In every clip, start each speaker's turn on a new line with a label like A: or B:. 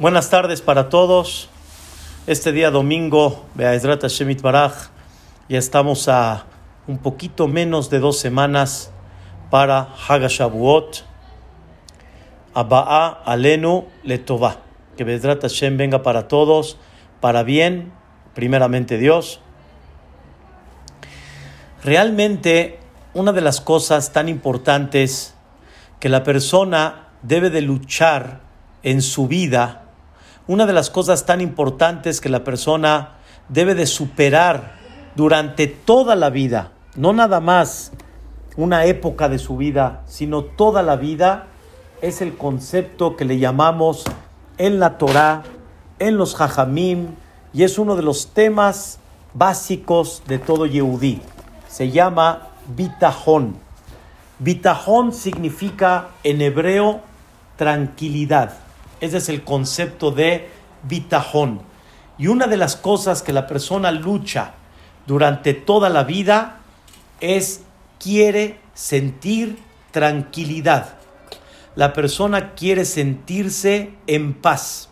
A: Buenas tardes para todos. Este día domingo, Be'ezrat Shemit Baraj, ya estamos a un poquito menos de dos semanas para Hagashabuot. Aba'a Alenu Letová. Que Be'ezrat Hashem venga para todos, para bien, primeramente Dios. Realmente, una de las cosas tan importantes que la persona debe de luchar en su vida una de las cosas tan importantes que la persona debe de superar durante toda la vida, no nada más una época de su vida, sino toda la vida, es el concepto que le llamamos en la Torah, en los Jajamim, y es uno de los temas básicos de todo Yehudí. Se llama Bitajón. Bitajón significa en hebreo tranquilidad. Ese es el concepto de bitajón. Y una de las cosas que la persona lucha durante toda la vida es quiere sentir tranquilidad. La persona quiere sentirse en paz.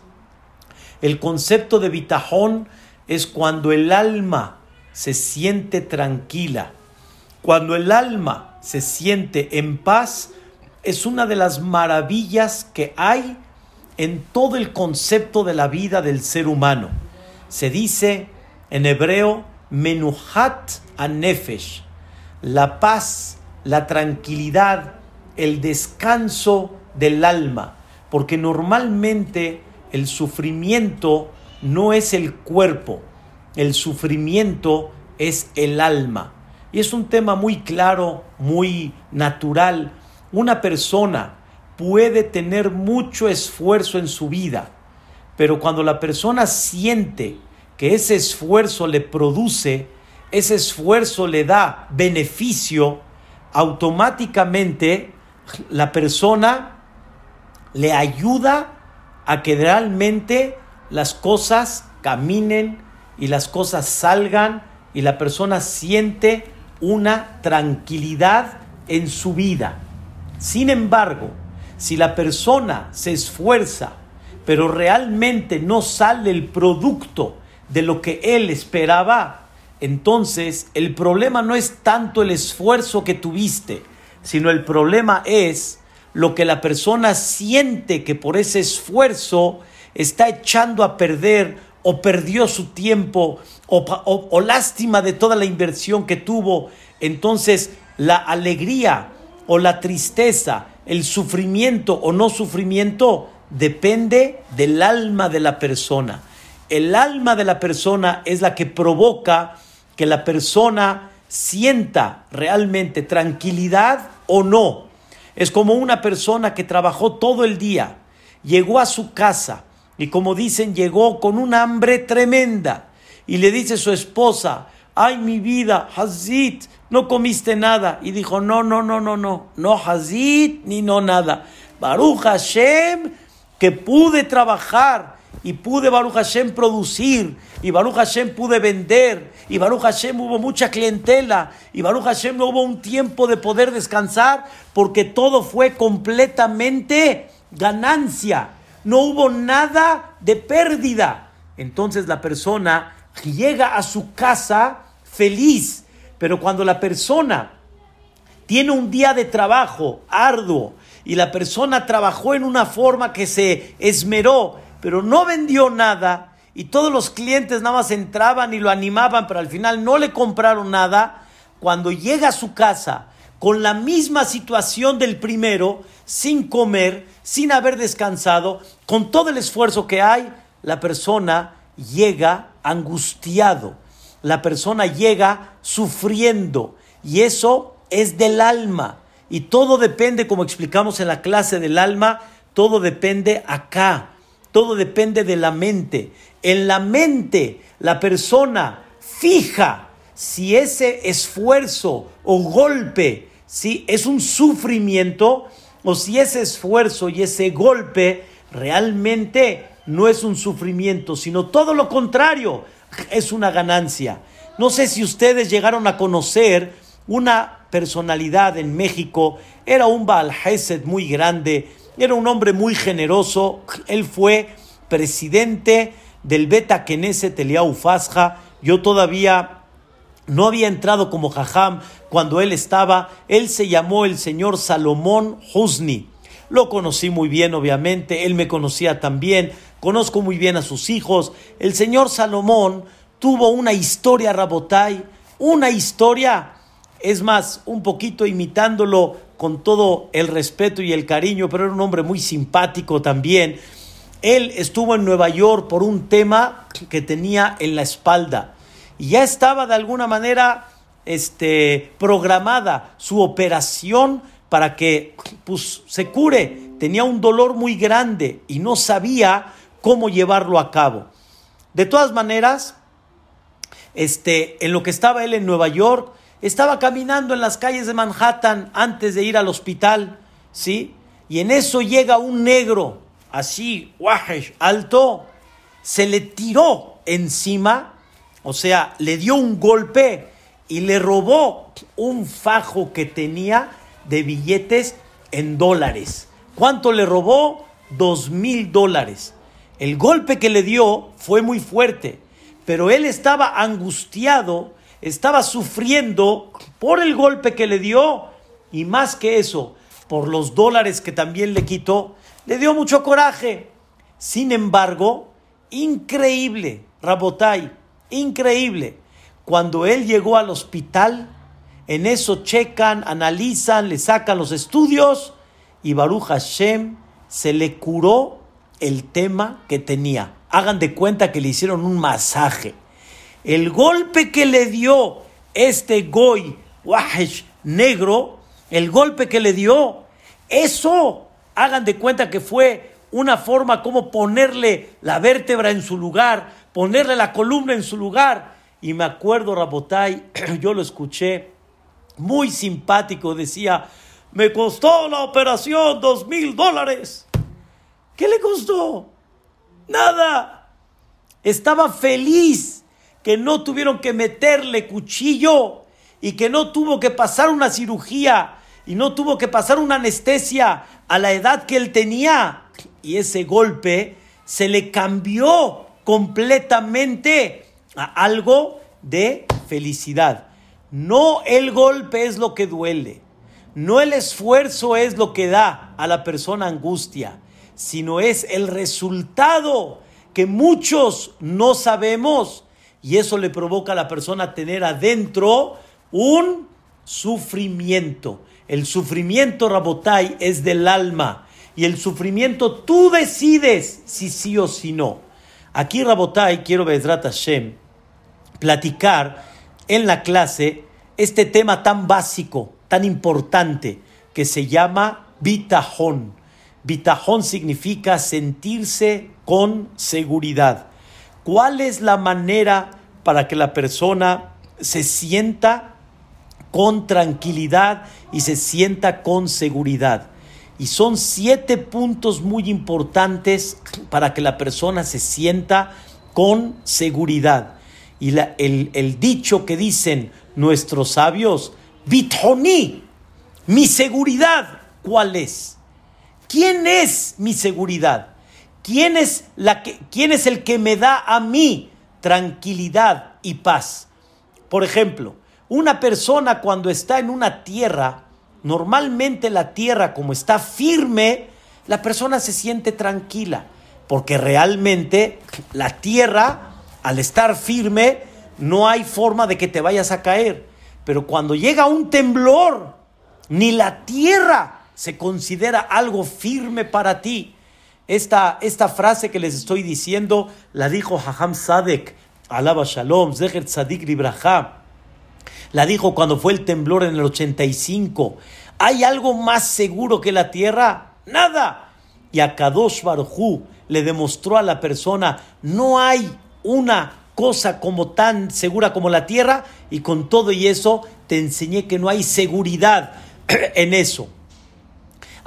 A: El concepto de bitajón es cuando el alma se siente tranquila. Cuando el alma se siente en paz, es una de las maravillas que hay en todo el concepto de la vida del ser humano. Se dice en hebreo menuhat anefesh, la paz, la tranquilidad, el descanso del alma, porque normalmente el sufrimiento no es el cuerpo, el sufrimiento es el alma. Y es un tema muy claro, muy natural. Una persona puede tener mucho esfuerzo en su vida, pero cuando la persona siente que ese esfuerzo le produce, ese esfuerzo le da beneficio, automáticamente la persona le ayuda a que realmente las cosas caminen y las cosas salgan y la persona siente una tranquilidad en su vida. Sin embargo, si la persona se esfuerza, pero realmente no sale el producto de lo que él esperaba, entonces el problema no es tanto el esfuerzo que tuviste, sino el problema es lo que la persona siente que por ese esfuerzo está echando a perder o perdió su tiempo o, lástima de toda la inversión que tuvo. Entonces la alegría o la tristeza el sufrimiento o no sufrimiento depende del alma de la persona. El alma de la persona es la que provoca que la persona sienta realmente tranquilidad o no. Es como una persona que trabajó todo el día, llegó a su casa y como dicen, llegó con un hambre tremenda y le dice a su esposa, ay mi vida, Hazit, no comiste nada. Y dijo, no, no, no, no, no, no Hazit ni no nada. Baruch Hashem, que pude trabajar y pude Baruch Hashem producir y Baruch Hashem pude vender y Baruch Hashem hubo mucha clientela y Baruch Hashem no hubo un tiempo de poder descansar porque todo fue completamente ganancia. No hubo nada de pérdida. Entonces la persona llega a su casa feliz. Pero cuando la persona tiene un día de trabajo arduo y la persona trabajó en una forma que se esmeró, pero no vendió nada y todos los clientes nada más entraban y lo animaban, pero al final no le compraron nada, cuando llega a su casa con la misma situación del primero, sin comer, sin haber descansado, con todo el esfuerzo que hay, la persona llega angustiado la persona llega sufriendo y eso es del alma. Y todo depende, como explicamos en la clase del alma, todo depende acá, todo depende de la mente. En la mente la persona fija si ese esfuerzo o golpe, si es un sufrimiento o si ese esfuerzo y ese golpe realmente no es un sufrimiento, sino todo lo contrario es una ganancia. No sé si ustedes llegaron a conocer una personalidad en México, era un Baal muy grande, era un hombre muy generoso, él fue presidente del Beta Knesset Eliau Fasja. Yo todavía no había entrado como Jajam cuando él estaba. Él se llamó el señor Salomón Husni. Lo conocí muy bien, obviamente. Él me conocía también. Conozco muy bien a sus hijos. El señor Salomón tuvo una historia, Rabotai. Una historia. Es más, un poquito imitándolo con todo el respeto y el cariño, pero era un hombre muy simpático también. Él estuvo en Nueva York por un tema que tenía en la espalda y ya estaba de alguna manera este, programada su operación para que pues, se cure. Tenía un dolor muy grande y no sabía cómo llevarlo a cabo. De todas maneras, este, en lo que estaba él en Nueva York, estaba caminando en las calles de Manhattan antes de ir al hospital, ¿sí? Y en eso llega un negro, así, alto, se le tiró encima, o sea, le dio un golpe y le robó un fajo que tenía de billetes en dólares. ¿Cuánto le robó? Dos mil dólares. El golpe que le dio fue muy fuerte, pero él estaba angustiado estaba sufriendo por el golpe que le dio y más que eso, por los dólares que también le quitó, le dio mucho coraje. Sin embargo, increíble, Rabotai, increíble. Cuando él llegó al hospital, en eso checan, analizan, le sacan los estudios y Baruch Hashem se le curó el tema que tenía. Hagan de cuenta que le hicieron un masaje. El golpe que le dio este Goy Wahesh negro, el golpe que le dio, eso, hagan de cuenta que fue una forma como ponerle la vértebra en su lugar, ponerle la columna en su lugar. Y me acuerdo, Rabotai, yo lo escuché, muy simpático, decía, me costó la operación dos mil dólares. ¿Qué le costó? Nada. Estaba feliz que no tuvieron que meterle cuchillo y que no tuvo que pasar una cirugía y no tuvo que pasar una anestesia a la edad que él tenía. Y ese golpe se le cambió completamente a algo de felicidad. No el golpe es lo que duele, no el esfuerzo es lo que da a la persona angustia, sino es el resultado que muchos no sabemos y eso le provoca a la persona tener adentro un sufrimiento. El sufrimiento, Rabotai, es del alma. Y el sufrimiento tú decides si sí o si no. Aquí, Rabotai, quiero, Bezrat Hashem, platicar en la clase este tema tan básico, tan importante, que se llama bitajón. Bitajón significa sentirse con seguridad. ¿Cuál es la manera para que la persona se sienta con tranquilidad y se sienta con seguridad? Y son siete puntos muy importantes para que la persona se sienta con seguridad. Y el, el, dicho que dicen nuestros sabios, Bitoni, mi seguridad, ¿cuál es? ¿Quién es mi seguridad? ¿Quién es, la que, ¿Quién es el que me da a mí tranquilidad y paz? Por ejemplo, una persona cuando está en una tierra, normalmente la tierra como está firme, la persona se siente tranquila, porque realmente la tierra, al estar firme, no hay forma de que te vayas a caer. Pero cuando llega un temblor, ni la tierra se considera algo firme para ti. Esta, esta frase que les estoy diciendo la dijo Haham Sadek, alaba Shalom, Zeher Tzadik Libraja. La dijo cuando fue el temblor en el 85. ¿Hay algo más seguro que la tierra? Nada. Y a Kadosh Baruj le demostró a la persona, no hay una cosa como tan segura como la tierra y con todo y eso te enseñé que no hay seguridad en eso.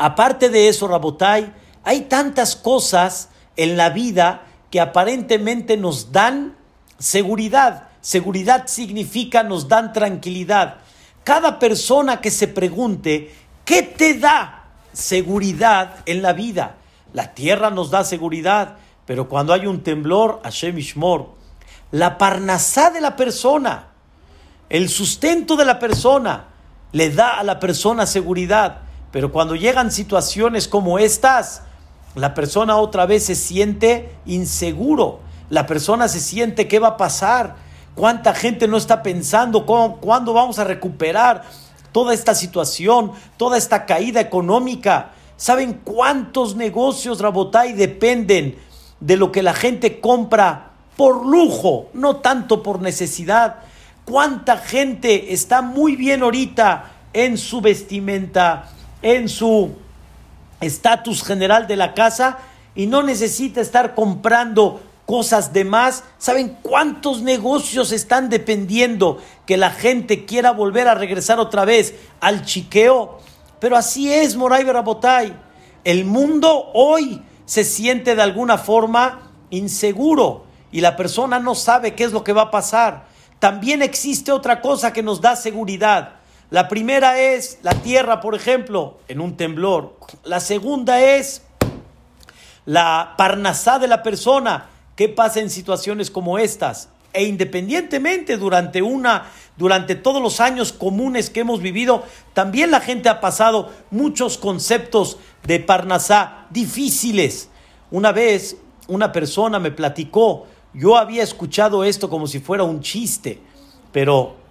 A: Aparte de eso, Rabotai, hay tantas cosas en la vida que aparentemente nos dan seguridad. Seguridad significa nos dan tranquilidad. Cada persona que se pregunte, ¿qué te da seguridad en la vida? La tierra nos da seguridad, Pero cuando hay un temblor, Hashem Ishmor, la parnasá de la persona, el sustento de la persona, le da a la persona seguridad. Pero cuando llegan situaciones como estas, la persona otra vez se siente inseguro. La persona se siente qué va a pasar. ¿Cuánta gente no está pensando cuándo vamos a recuperar toda esta situación, toda esta caída económica? ¿Saben cuántos negocios, Rabotay, dependen de lo que la gente compra por lujo, no tanto por necesidad? ¿Cuánta gente está muy bien ahorita en su vestimenta, en su estatus general de la casa y no necesita estar comprando cosas de más. ¿Saben cuántos negocios están dependiendo que la gente quiera volver a regresar otra vez al chiqueo? Pero así es, Moray Berabotay. El mundo hoy se siente de alguna forma inseguro y la persona no sabe qué es lo que va a pasar. También existe otra cosa que nos da seguridad. La primera es la tierra, por ejemplo, en un temblor. La segunda es la parnasá de la persona. ¿Qué pasa en situaciones como estas? E independientemente durante una, durante todos los años comunes que hemos vivido, también la gente ha pasado muchos conceptos de Parnasá difíciles. Una vez una persona me platicó, yo había escuchado esto como si fuera un chiste, pero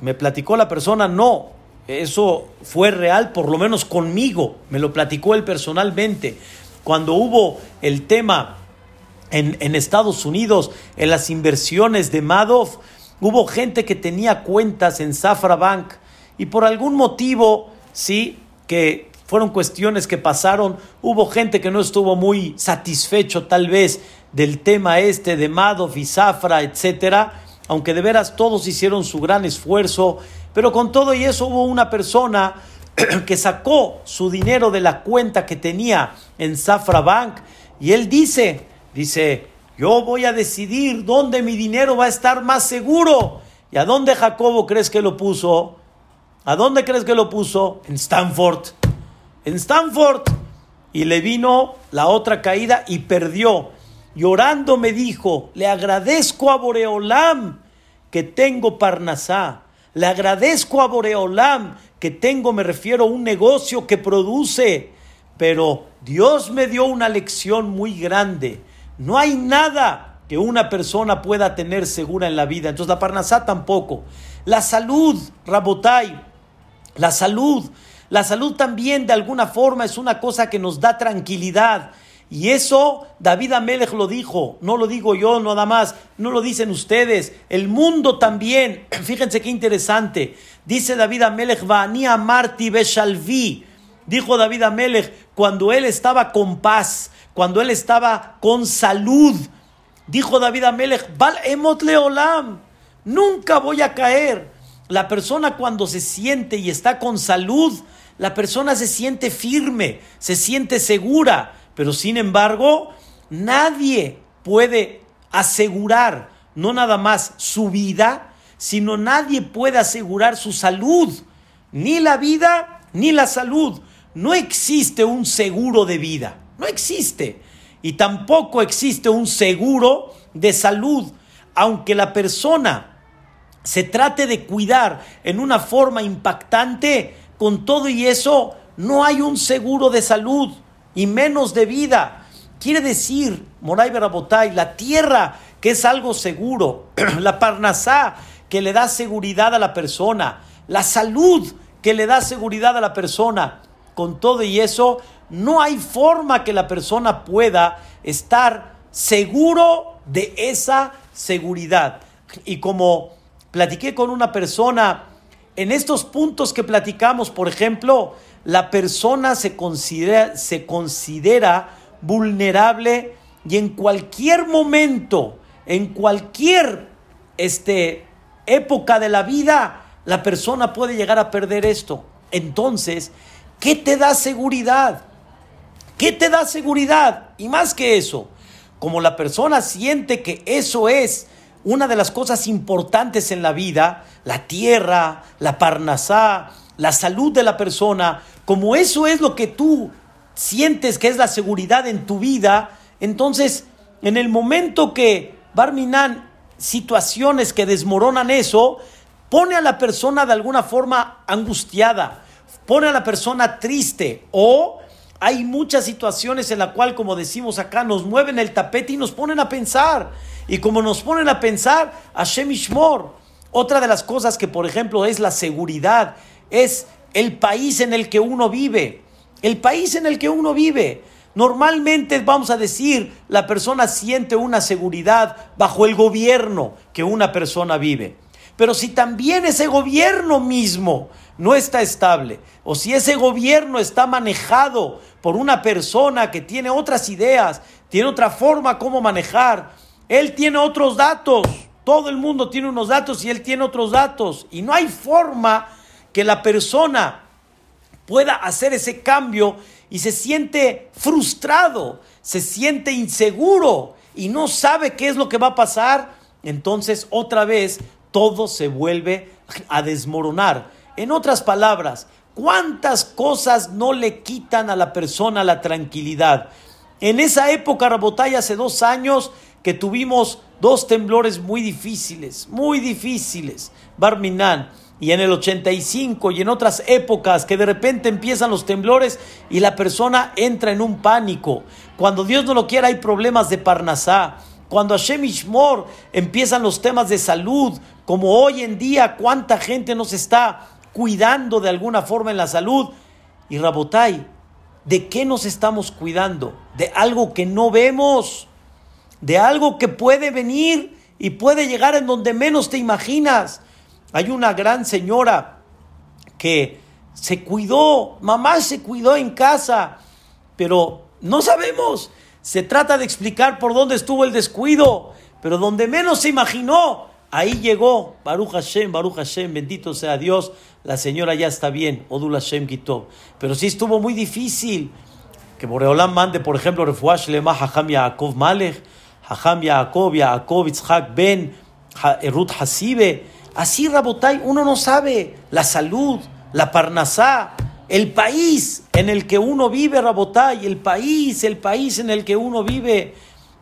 A: me platicó la persona, no, eso fue real, por lo menos conmigo, me lo platicó él personalmente. Cuando hubo el tema en, Estados Unidos, en las inversiones de Madoff, hubo gente que tenía cuentas en Safra Bank y por algún motivo, sí, que fueron cuestiones que pasaron, hubo gente que no estuvo muy satisfecho tal vez del tema este de Madoff y Safra, etcétera, aunque de veras todos hicieron su gran esfuerzo, pero con todo y eso hubo una persona que sacó su dinero de la cuenta que tenía en Safra Bank y él dice, Dice, yo voy a decidir dónde mi dinero va a estar más seguro. ¿Y a dónde Jacobo crees que lo puso? ¿A dónde crees que lo puso? En Stanford. En Stanford. Y le vino la otra caída y perdió. Llorando me dijo, le agradezco a Boreolam que tengo Parnasá. Le agradezco a Boreolam que tengo, me refiero a un negocio que produce. Pero Dios me dio una lección muy grande no hay nada que una persona pueda tener segura en la vida. Entonces la parnasá tampoco. La salud, Rabotai, la salud. La salud también de alguna forma es una cosa que nos da tranquilidad. Y eso David Amelech lo dijo, no lo digo yo nada más, no lo dicen ustedes, el mundo también. Fíjense qué interesante. Dice David Amelech, Vani Marti Beshalvi. Dijo David Amelech cuando él estaba con paz, cuando él estaba con salud. Dijo David Amelech, Val emot leolam, nunca voy a caer. La persona cuando se siente y está con salud, la persona se siente firme, se siente segura, pero sin embargo, nadie puede asegurar no nada más su vida, sino nadie puede asegurar su salud, ni la vida ni la salud. No existe un seguro de vida. No existe. Y tampoco existe un seguro de salud, aunque la persona se trate de cuidar en una forma impactante, con todo y eso no hay un seguro de salud y menos de vida. Quiere decir, Moray Berabotay, la tierra que es algo seguro, la parnasá que le da seguridad a la persona, la salud que le da seguridad a la persona, con todo y eso no hay forma que la persona pueda estar seguro de esa seguridad. Y como platiqué con una persona, en estos puntos que platicamos, por ejemplo, la persona se considera, vulnerable y en cualquier momento, en cualquier este, época de la vida, la persona puede llegar a perder esto. Entonces, ¿qué te da seguridad? ¿Qué te da seguridad? Y más que eso, como la persona siente que eso es una de las cosas importantes en la vida, la tierra, la parnasá, la salud de la persona, como eso es lo que tú sientes que es la seguridad en tu vida, entonces en el momento que Barminan, situaciones que desmoronan eso, pone a la persona de alguna forma angustiada, pone a la persona triste o hay muchas situaciones en la cual, como decimos acá, nos mueven el tapete y nos ponen a pensar. Y como nos ponen a pensar, Hashem Ishmor. Otra de las cosas que, por ejemplo, es la seguridad, es el país en el que uno vive. El país en el que uno vive. Normalmente vamos a decir, la persona siente una seguridad bajo el gobierno que una persona vive. Pero si también ese gobierno mismo no está estable, o si ese gobierno está manejado por una persona que tiene otras ideas, tiene otra forma como manejar, él tiene otros datos, todo el mundo tiene unos datos y él tiene otros datos, y no hay forma que la persona pueda hacer ese cambio y se siente frustrado, se siente inseguro y no sabe qué es lo que va a pasar, entonces otra vez todo se vuelve a desmoronar. En otras palabras, ¿cuántas cosas no le quitan a la persona la tranquilidad? En esa época, Rabotay, hace dos años que tuvimos dos temblores muy difíciles, muy difíciles, Barminan, y en el 85 y en otras épocas que de repente empiezan los temblores y la persona entra en un pánico. Cuando Dios no lo quiera hay problemas de Parnasá. Cuando Hashem Ishmor empiezan los temas de salud, como hoy en día, cuánta gente nos está cuidando de alguna forma en la salud. Y Rabotai, ¿de qué nos estamos cuidando? De algo que no vemos, de algo que puede venir y puede llegar en donde menos te imaginas. Hay una gran señora que se cuidó, mamá se cuidó en casa, pero no sabemos se trata de explicar por dónde estuvo el descuido, pero donde menos se imaginó, ahí llegó. Baruch Hashem, Baruch Hashem, bendito sea Dios. La señora ya está bien, Odul Hashem quitó. Pero sí estuvo muy difícil. Que Boreolam mande, por ejemplo, Refuash Lema Hacham Yaakov Malech, Hacham Yaakov, Yaakov Itzhak Ben, Ruth Hasibe. Así, Rabotai, uno no sabe la salud, la parnasá, el país en el que uno vive, Rabotay, el país, el país en el que uno vive.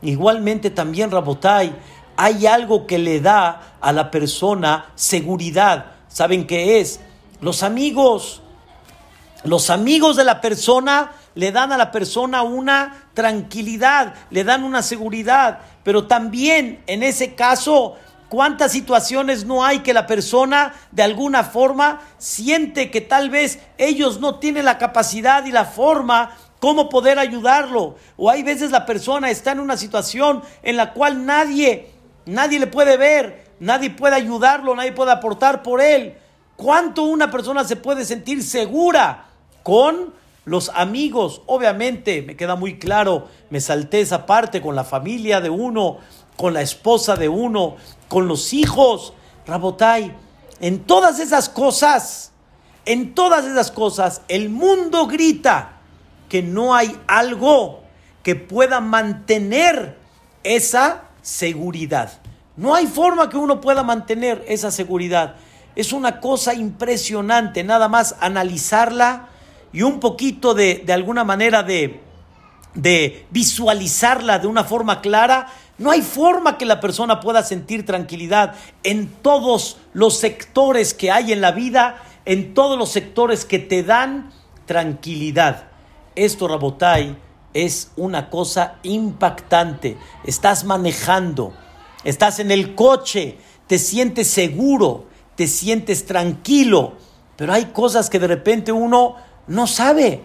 A: Igualmente también, Rabotay, hay algo que le da a la persona seguridad. ¿Saben qué es? Los amigos. Los amigos de la persona le dan a la persona una tranquilidad, le dan una seguridad, pero también en ese caso ¿Cuántas situaciones no hay que la persona de alguna forma siente que tal vez ellos no tienen la capacidad y la forma cómo poder ayudarlo? O hay veces la persona está en una situación en la cual nadie, nadie le puede ver, nadie puede ayudarlo, nadie puede aportar por él. ¿Cuánto una persona se puede sentir segura con los amigos? Obviamente, me queda muy claro, me salté esa parte con la familia de uno, con la esposa de uno, con los hijos, Rabotai, en todas esas cosas, en todas esas cosas, el mundo grita que no hay algo que pueda mantener esa seguridad. No hay forma que uno pueda mantener esa seguridad. Es una cosa impresionante, nada más analizarla y un poquito de, de alguna manera de, de visualizarla de una forma clara no hay forma que la persona pueda sentir tranquilidad en todos los sectores que hay en la vida, en todos los sectores que te dan tranquilidad. Esto, Rabotai, es una cosa impactante. Estás manejando, estás en el coche, te sientes seguro, te sientes tranquilo, pero hay cosas que de repente uno no sabe.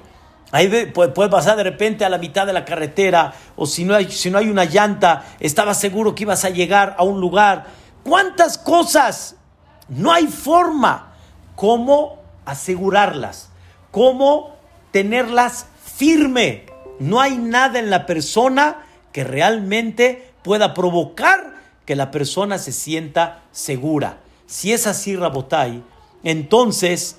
A: Ahí puede pasar de repente a la mitad de la carretera o si no, hay, si no hay una llanta, estabas seguro que ibas a llegar a un lugar. ¿Cuántas cosas? No hay forma cómo asegurarlas, cómo tenerlas firme. No hay nada en la persona que realmente pueda provocar que la persona se sienta segura. Si es así, Rabotai, entonces,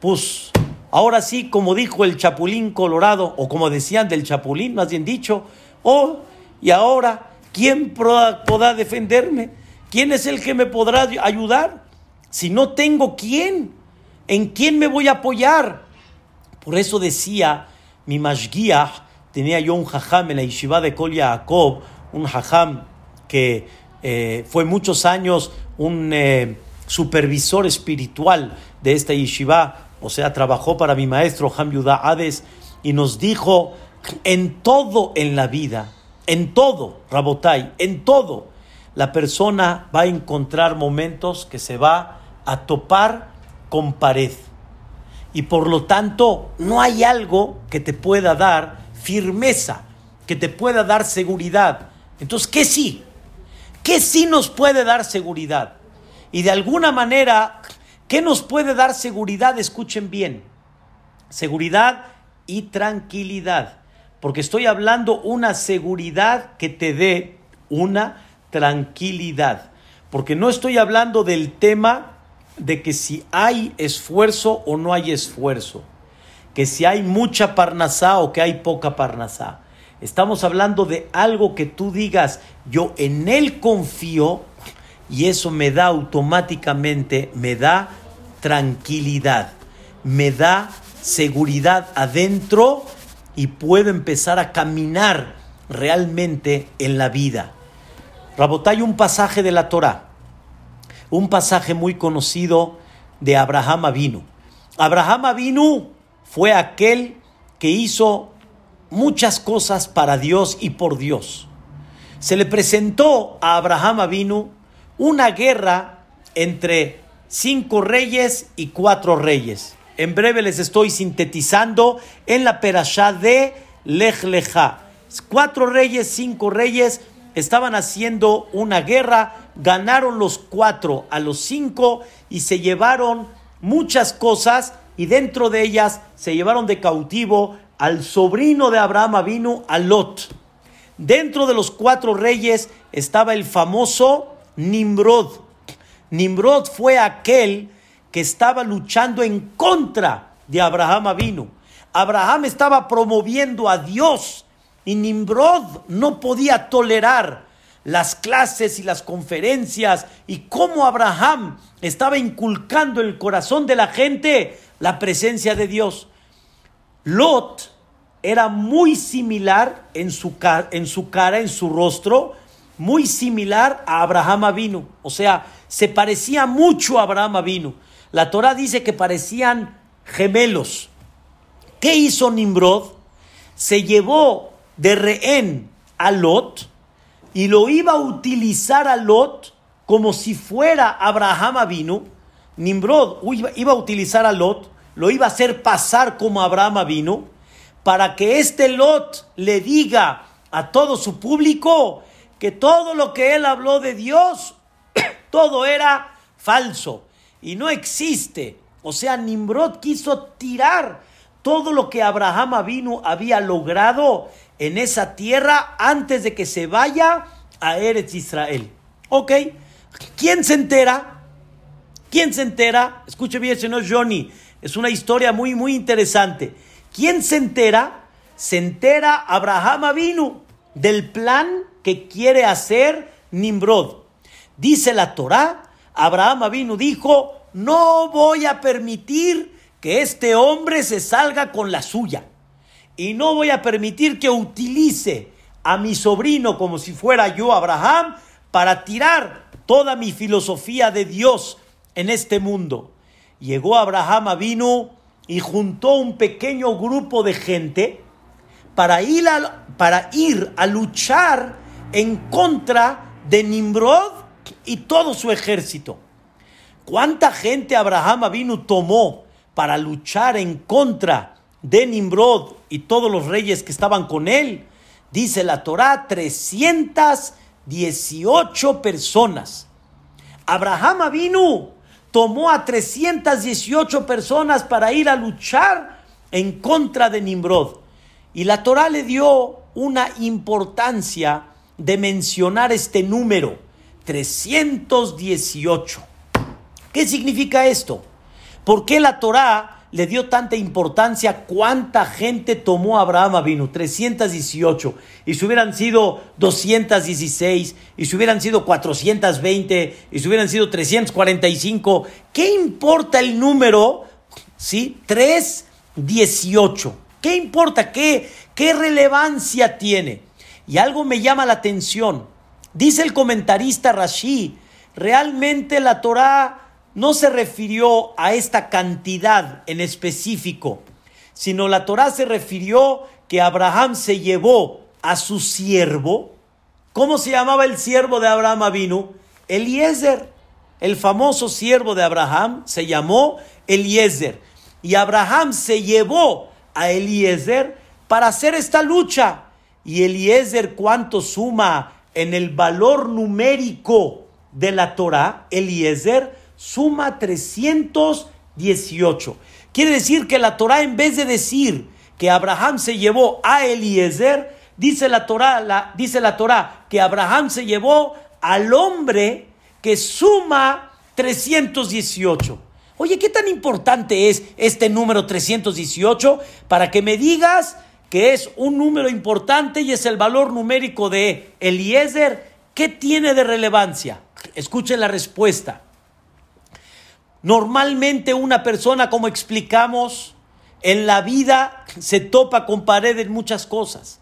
A: pues Ahora sí, como dijo el Chapulín Colorado, o como decían del Chapulín, más bien dicho, oh, y ahora, ¿quién podrá defenderme? ¿Quién es el que me podrá ayudar? Si no tengo quién, ¿en quién me voy a apoyar? Por eso decía mi Mashgiach, tenía yo un jajam en la yeshiva de Kol Yaakov, un hajam que eh, fue muchos años un eh, supervisor espiritual de esta yeshiva, o sea, trabajó para mi maestro Ham Yuda Hades y nos dijo, en todo en la vida, en todo, Rabotai, en todo, la persona va a encontrar momentos que se va a topar con pared. Y por lo tanto, no hay algo que te pueda dar firmeza, que te pueda dar seguridad. Entonces, ¿qué sí? ¿Qué sí nos puede dar seguridad? Y de alguna manera, ¿qué nos puede dar seguridad? Escuchen bien. Seguridad y tranquilidad. Porque estoy hablando una seguridad que te dé una tranquilidad. Porque no estoy hablando del tema de que si hay esfuerzo o no hay esfuerzo. Que si hay mucha parnasá o que hay poca parnasá. Estamos hablando de algo que tú digas, yo en él confío y eso me da automáticamente, me da tranquilidad, me da seguridad adentro y puedo empezar a caminar realmente en la vida. Rabotay, un pasaje de la Torah, un pasaje muy conocido de Abraham Avinu. Abraham Avinu fue aquel que hizo muchas cosas para Dios y por Dios. Se le presentó a Abraham Avinu una guerra entre cinco reyes y cuatro reyes. En breve les estoy sintetizando en la perashá de Lech Lecha. Cuatro reyes, cinco reyes estaban haciendo una guerra, ganaron los cuatro a los cinco y se llevaron muchas cosas y dentro de ellas se llevaron de cautivo al sobrino de Abraham Avinu, a Lot. Dentro de los cuatro reyes estaba el famoso Nimrod. Nimrod fue aquel que estaba luchando en contra de Abraham Avinu. Abraham estaba promoviendo a Dios y Nimrod no podía tolerar las clases y las conferencias y cómo Abraham estaba inculcando en el corazón de la gente la presencia de Dios. Lot era muy similar en su, en su cara, en su rostro, muy similar a Abraham Avinu. O sea, se parecía mucho a Abraham Avinu. La Torah dice que parecían gemelos. ¿Qué hizo Nimrod? Se llevó de rehén a Lot y lo iba a utilizar a Lot como si fuera Abraham vino. Nimrod iba a utilizar a Lot, lo iba a hacer pasar como Abraham vino, para que este Lot le diga a todo su público que todo lo que él habló de Dios, todo era falso y no existe. O sea, Nimrod quiso tirar todo lo que Abraham vino había logrado en esa tierra antes de que se vaya a Eretz Israel. ¿Ok? ¿Quién se entera? ¿Quién se entera? Escuche bien, señor Johnny. Es una historia muy, muy interesante. ¿Quién se entera? Se entera Abraham Avinu del plan que quiere hacer Nimrod. Dice la Torah, Abraham Avinu dijo, no voy a permitir que este hombre se salga con la suya y no voy a permitir que utilice a mi sobrino como si fuera yo Abraham para tirar toda mi filosofía de Dios en este mundo. Llegó Abraham, vino y juntó un pequeño grupo de gente para ir a, para ir a luchar en contra de Nimrod y todo su ejército. ¿Cuánta gente Abraham vino tomó para luchar en contra de Nimrod y todos los reyes que estaban con él, dice la Torá, 318 personas. Abraham vino, tomó a 318 personas para ir a luchar en contra de Nimrod. Y la Torá le dio una importancia de mencionar este número, 318. ¿Qué significa esto? ¿Por qué la Torá le dio tanta importancia cuánta gente tomó Abraham vino 318. Y si hubieran sido 216, y si hubieran sido 420, y si hubieran sido 345, ¿qué importa el número? ¿Sí? 318. ¿Qué importa? ¿Qué, qué relevancia tiene? Y algo me llama la atención. Dice el comentarista Rashi, realmente la Torá no se refirió a esta cantidad en específico, sino la Torá se refirió que Abraham se llevó a su siervo. ¿Cómo se llamaba el siervo de Abraham Avinu? Eliezer. El famoso siervo de Abraham se llamó Eliezer. Y Abraham se llevó a Eliezer para hacer esta lucha. Y Eliezer, ¿cuánto suma en el valor numérico de la Torah? Eliezer suma 318. Quiere decir que la Torah, en vez de decir que Abraham se llevó a Eliezer, dice la Torah, la, dice la Torah que Abraham se llevó al hombre que suma 318. Oye, ¿qué tan importante es este número 318 para que me digas que es un número importante y es el valor numérico de Eliezer? ¿Qué tiene de relevancia? Escuchen la respuesta. Normalmente una persona, como explicamos, en la vida se topa con pared en muchas cosas.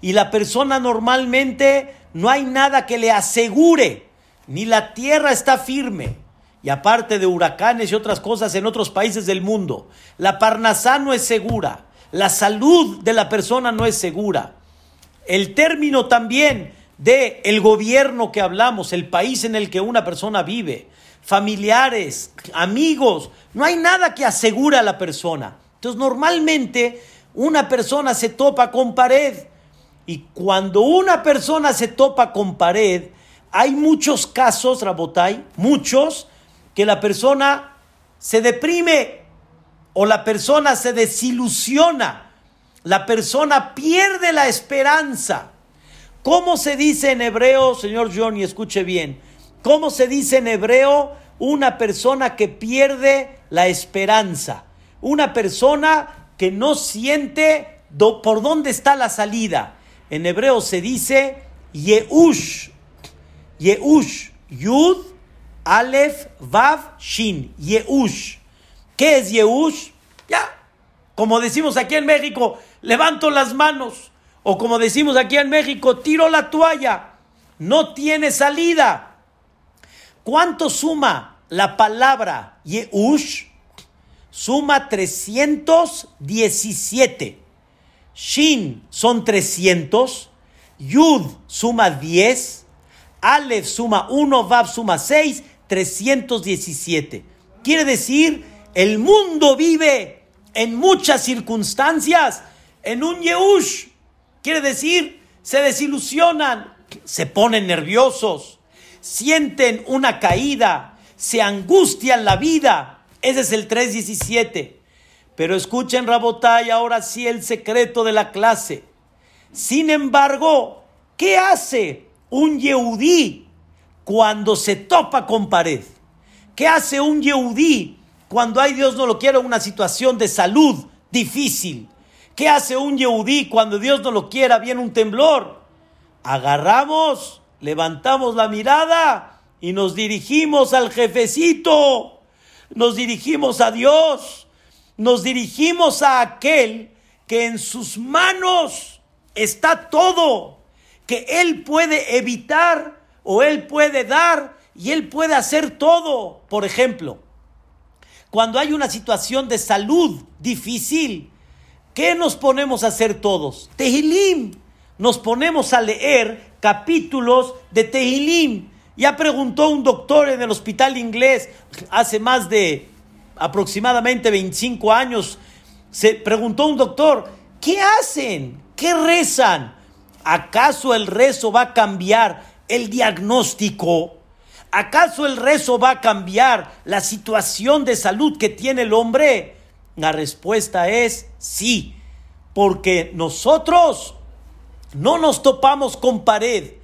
A: Y la persona normalmente no hay nada que le asegure, ni la tierra está firme. Y aparte de huracanes y otras cosas en otros países del mundo, la parnasá no es segura, la salud de la persona no es segura. El término también de el gobierno que hablamos, el país en el que una persona vive, familiares, amigos, no hay nada que asegure a la persona. Entonces normalmente una persona se topa con pared y cuando una persona se topa con pared, hay muchos casos, Rabotay, muchos, que la persona se deprime o la persona se desilusiona, la persona pierde la esperanza. ¿Cómo se dice en hebreo, señor Johnny, escuche bien? ¿Cómo se dice en hebreo una persona que pierde la esperanza? Una persona que no siente por dónde está la salida. En hebreo se dice Yehush. Yehush. Yud, Aleph, Vav, Shin. Yehush. ¿Qué es Yehush? Ya. Como decimos aquí en México, levanto las manos. O como decimos aquí en México, tiro la toalla. No tiene salida. ¿Cuánto suma la palabra Yehush? Suma 317. Shin son 300. Yud suma 10. Aleph suma 1. Vav suma 6. 317. Quiere decir, el mundo vive en muchas circunstancias en un Yehush. Quiere decir, se desilusionan, se ponen nerviosos sienten una caída, se angustian la vida. Ese es el 317. Pero escuchen, Rabotay, ahora sí el secreto de la clase. Sin embargo, ¿qué hace un Yehudí cuando se topa con pared? ¿Qué hace un Yehudí cuando hay Dios no lo quiere una situación de salud difícil? ¿Qué hace un Yehudí cuando Dios no lo quiera viene un temblor? Agarramos levantamos la mirada y nos dirigimos al jefecito, nos dirigimos a Dios, nos dirigimos a aquel que en sus manos está todo, que Él puede evitar o Él puede dar y Él puede hacer todo. Por ejemplo, cuando hay una situación de salud difícil, ¿qué nos ponemos a hacer todos? Tehilim. Nos ponemos a leer capítulos de Tehilim. Ya preguntó un doctor en el hospital inglés hace más de aproximadamente 25 años. Se preguntó un doctor, ¿qué hacen? ¿Qué rezan? ¿Acaso el rezo va a cambiar el diagnóstico? ¿Acaso el rezo va a cambiar la situación de salud que tiene el hombre? La respuesta es sí, porque nosotros no nos topamos con pared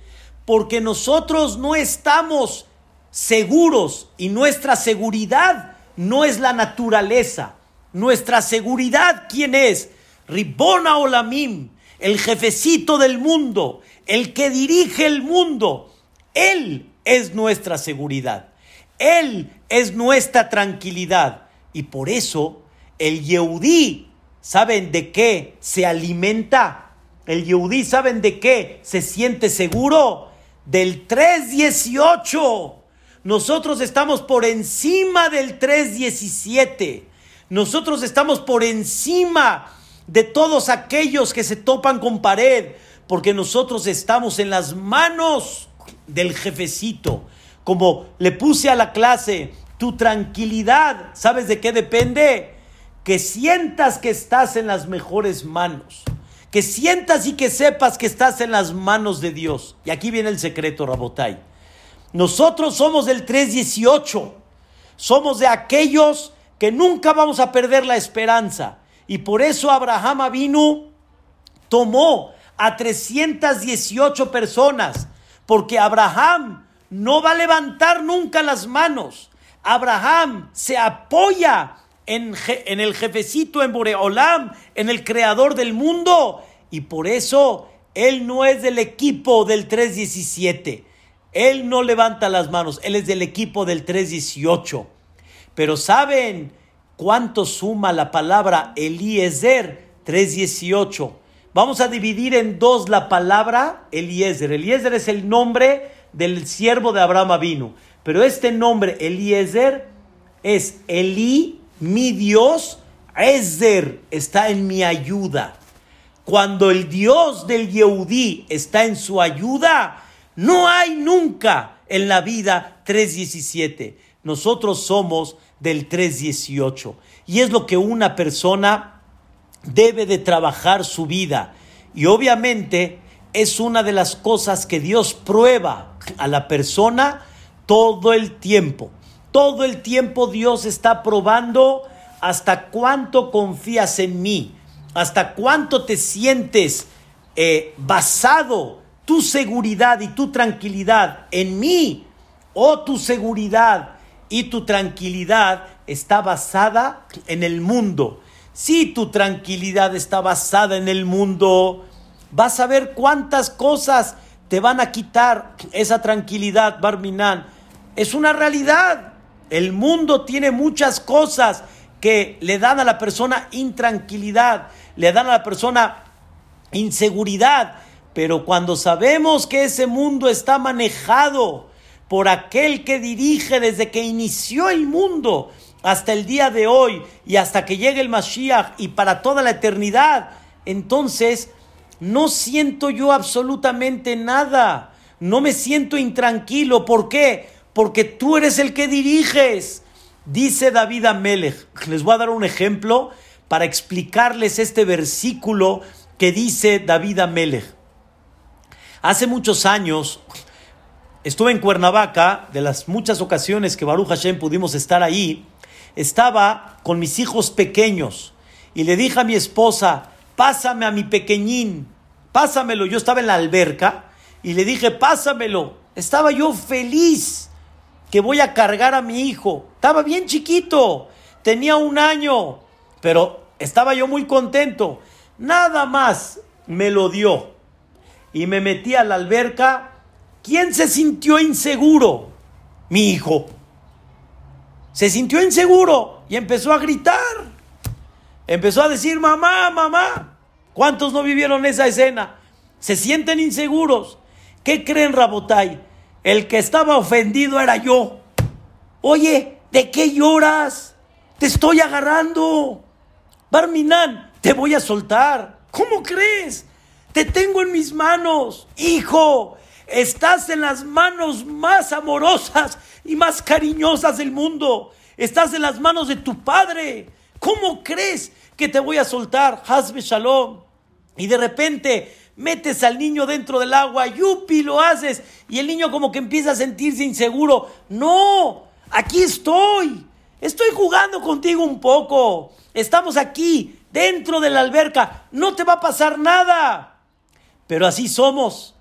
A: porque nosotros no estamos seguros y nuestra seguridad no es la naturaleza. Nuestra seguridad, ¿quién es? Ribona Olamim, el jefecito del mundo, el que dirige el mundo. Él es nuestra seguridad. Él es nuestra tranquilidad. Y por eso el Yehudí, ¿saben de qué se alimenta? El Yehudí, ¿saben de qué? Se siente seguro del 318. Nosotros estamos por encima del 317. Nosotros estamos por encima de todos aquellos que se topan con pared, porque nosotros estamos en las manos del jefecito. Como le puse a la clase, tu tranquilidad, ¿sabes de qué depende? Que sientas que estás en las mejores manos. Que sientas y que sepas que estás en las manos de Dios. Y aquí viene el secreto, Rabotai. Nosotros somos del 318. Somos de aquellos que nunca vamos a perder la esperanza. Y por eso Abraham vino, tomó a 318 personas. Porque Abraham no va a levantar nunca las manos. Abraham se apoya en, en, el jefecito, en Boreolam, en el creador del mundo. Y por eso él no es del equipo del 317. Él no levanta las manos, él es del equipo del 318. Pero ¿saben cuánto suma la palabra Eliezer? 318. Vamos a dividir en dos la palabra Eliezer. Eliezer es el nombre del siervo de Abraham Avinu. Pero este nombre Eliezer es Elí, mi Dios, Ezer, está en mi ayuda. Cuando el Dios del Yehudí está en su ayuda, no hay nunca en la vida 317. Nosotros somos del 318. Y es lo que una persona debe de trabajar su vida. Y obviamente es una de las cosas que Dios prueba a la persona todo el tiempo. Todo el tiempo Dios está probando hasta cuánto confías en mí, hasta cuánto te sientes eh, basado tu seguridad y tu tranquilidad en mí, o tu seguridad y tu tranquilidad está basada en el mundo. Si tu tranquilidad está basada en el mundo, vas a ver cuántas cosas te van a quitar esa tranquilidad, Barminan. Es una realidad. El mundo tiene muchas cosas que le dan a la persona intranquilidad, le dan a la persona inseguridad. Pero cuando sabemos que ese mundo está manejado por aquel que dirige desde que inició el mundo hasta el día de hoy y hasta que llegue el Mashiach y para toda la eternidad, entonces no siento yo absolutamente nada. No me siento intranquilo. ¿Por qué? Porque tú eres el que diriges. Dice David Amelech. Les voy a dar un ejemplo para explicarles este versículo que dice David Amelech. Hace muchos años estuve en Cuernavaca, de las muchas ocasiones que Baruch Hashem pudimos estar ahí, estaba con mis hijos pequeños y le dije a mi esposa, pásame a mi pequeñín, pásamelo. Yo estaba en la alberca y le dije, pásamelo. Estaba yo feliz que voy a cargar a mi hijo. Estaba bien chiquito, tenía un año, pero estaba yo muy contento. Nada más me lo dio y me metí a la alberca. ¿Quién se sintió inseguro? Mi hijo. Se sintió inseguro y empezó a gritar. Empezó a decir, mamá, mamá. ¿Cuántos no vivieron esa escena? Se sienten inseguros. ¿Qué creen, Rabotay? El que estaba ofendido era yo. Oye, ¿de qué lloras? Te estoy agarrando. Barminan, te voy a soltar. ¿Cómo crees? Te tengo en mis manos. Hijo, estás en las manos más amorosas y más cariñosas del mundo. Estás en las manos de tu padre. ¿Cómo crees que te voy a soltar? Hazme shalom. Y de repente metes al niño dentro del agua, yupi, lo haces, y el niño como que empieza a sentirse inseguro. No, aquí estoy. Estoy jugando contigo un poco. Estamos aquí, dentro de la alberca. No te va a pasar nada. Pero así somos.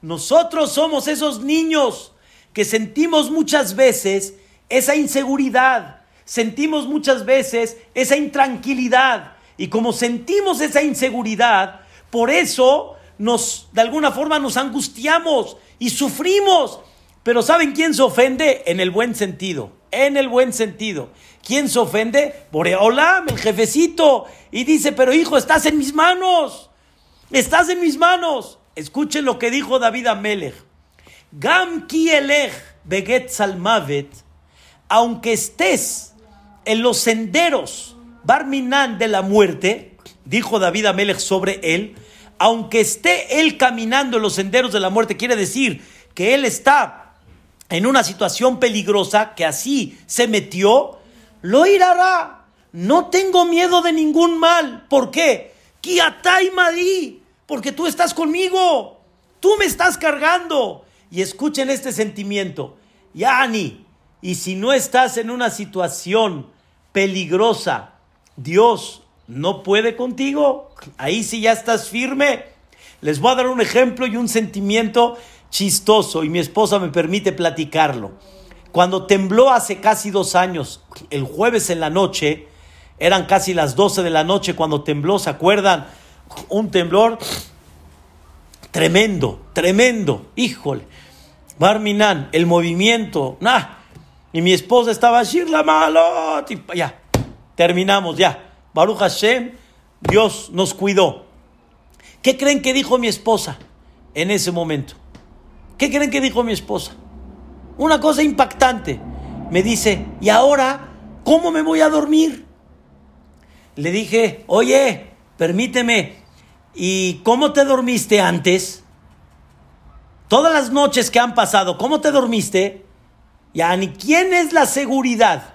A: Nosotros somos esos niños que sentimos muchas veces esa inseguridad, sentimos muchas veces esa intranquilidad. Y como sentimos esa inseguridad, por eso nos, de alguna forma, nos angustiamos y sufrimos. Pero ¿saben quién se ofende? En el buen sentido. En el buen sentido. ¿Quién se ofende? Boreolam, el jefecito. Y dice, pero hijo, estás en mis manos. estás en mis manos. Escuchen lo que dijo David Amelech. Gam ki beget salmavet, aunque estés en los senderos Barminan de la muerte, dijo David Amelech sobre él, aunque esté él caminando en los senderos de la muerte, quiere decir que él está en una situación peligrosa, que así se metió, lo irá. No tengo miedo de ningún mal. ¿Por qué? Kiatai Madi, porque tú estás conmigo. Tú me estás cargando. Y escuchen este sentimiento. Yani, y si no estás en una situación peligrosa, Dios no puede contigo. Ahí sí ya estás firme. Les voy a dar un ejemplo y un sentimiento chistoso y mi esposa me permite platicarlo. Cuando tembló hace casi dos años, el jueves en la noche, eran casi las 12 de la noche cuando tembló, ¿se acuerdan? Un temblor tremendo, tremendo, híjole. Barminan, el movimiento, nah. Y mi esposa estaba allí, la malo, ya, terminamos, ya. Baruch Hashem, Dios nos cuidó. ¿Qué creen que dijo mi esposa en ese momento? ¿Qué creen que dijo mi esposa? Una cosa impactante. Me dice, ¿y ahora cómo me voy a dormir? Le dije, oye, permíteme, ¿y cómo te dormiste antes? Todas las noches que han pasado, ¿cómo te dormiste? Ya, ni quién es la seguridad.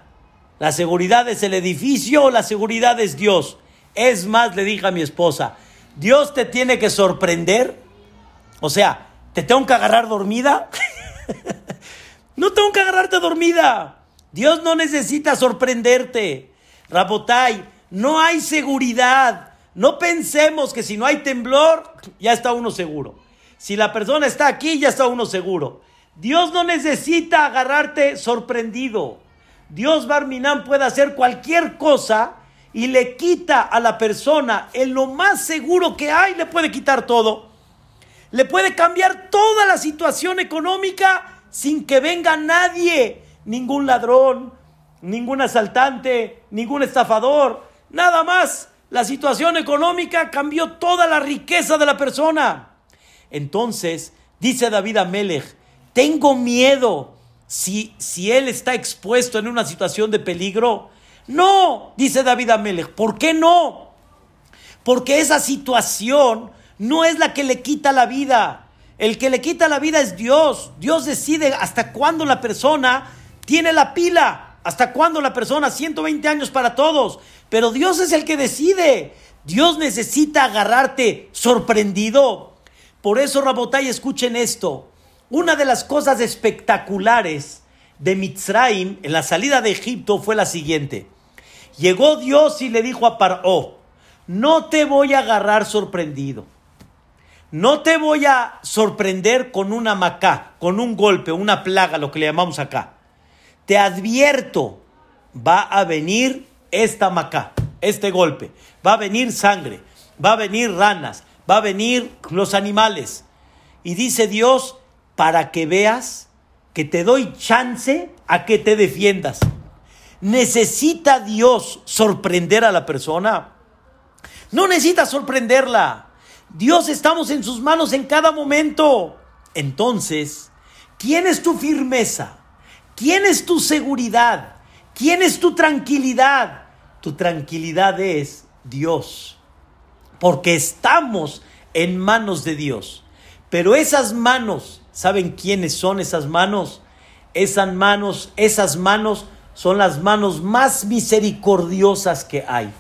A: La seguridad es el edificio o la seguridad es Dios. Es más, le dije a mi esposa, Dios te tiene que sorprender. O sea, ¿te tengo que agarrar dormida? no tengo que agarrarte dormida. Dios no necesita sorprenderte. Rabotai, no hay seguridad. No pensemos que si no hay temblor, ya está uno seguro. Si la persona está aquí, ya está uno seguro. Dios no necesita agarrarte sorprendido. Dios Barminan puede hacer cualquier cosa y le quita a la persona en lo más seguro que hay, le puede quitar todo. Le puede cambiar toda la situación económica sin que venga nadie, ningún ladrón, ningún asaltante, ningún estafador, Nada más, la situación económica cambió toda la riqueza de la persona. Entonces, dice David Amelech, tengo miedo si, si él está expuesto en una situación de peligro. No, dice David Amelech, ¿por qué no? Porque esa situación no es la que le quita la vida. El que le quita la vida es Dios. Dios decide hasta cuándo la persona tiene la pila. ¿Hasta cuándo la persona? 120 años para todos. Pero Dios es el que decide. Dios necesita agarrarte sorprendido. Por eso, Rabotay, escuchen esto. Una de las cosas espectaculares de Mitzrayim en la salida de Egipto fue la siguiente. Llegó Dios y le dijo a Paró, no te voy a agarrar sorprendido. No te voy a sorprender con una macá, con un golpe, una plaga, lo que le llamamos acá. Te advierto, va a venir esta macá, este golpe. Va a venir sangre, va a venir ranas, va a venir los animales. Y dice Dios, para que veas que te doy chance a que te defiendas. ¿Necesita Dios sorprender a la persona? No necesita sorprenderla. Dios estamos en sus manos en cada momento. Entonces, ¿quién es tu firmeza? ¿Quién es tu seguridad? ¿Quién es tu tranquilidad? Tu tranquilidad es Dios, porque estamos en manos de Dios. Pero esas manos, ¿saben quiénes son esas manos? Esas manos, esas manos son las manos más misericordiosas que hay.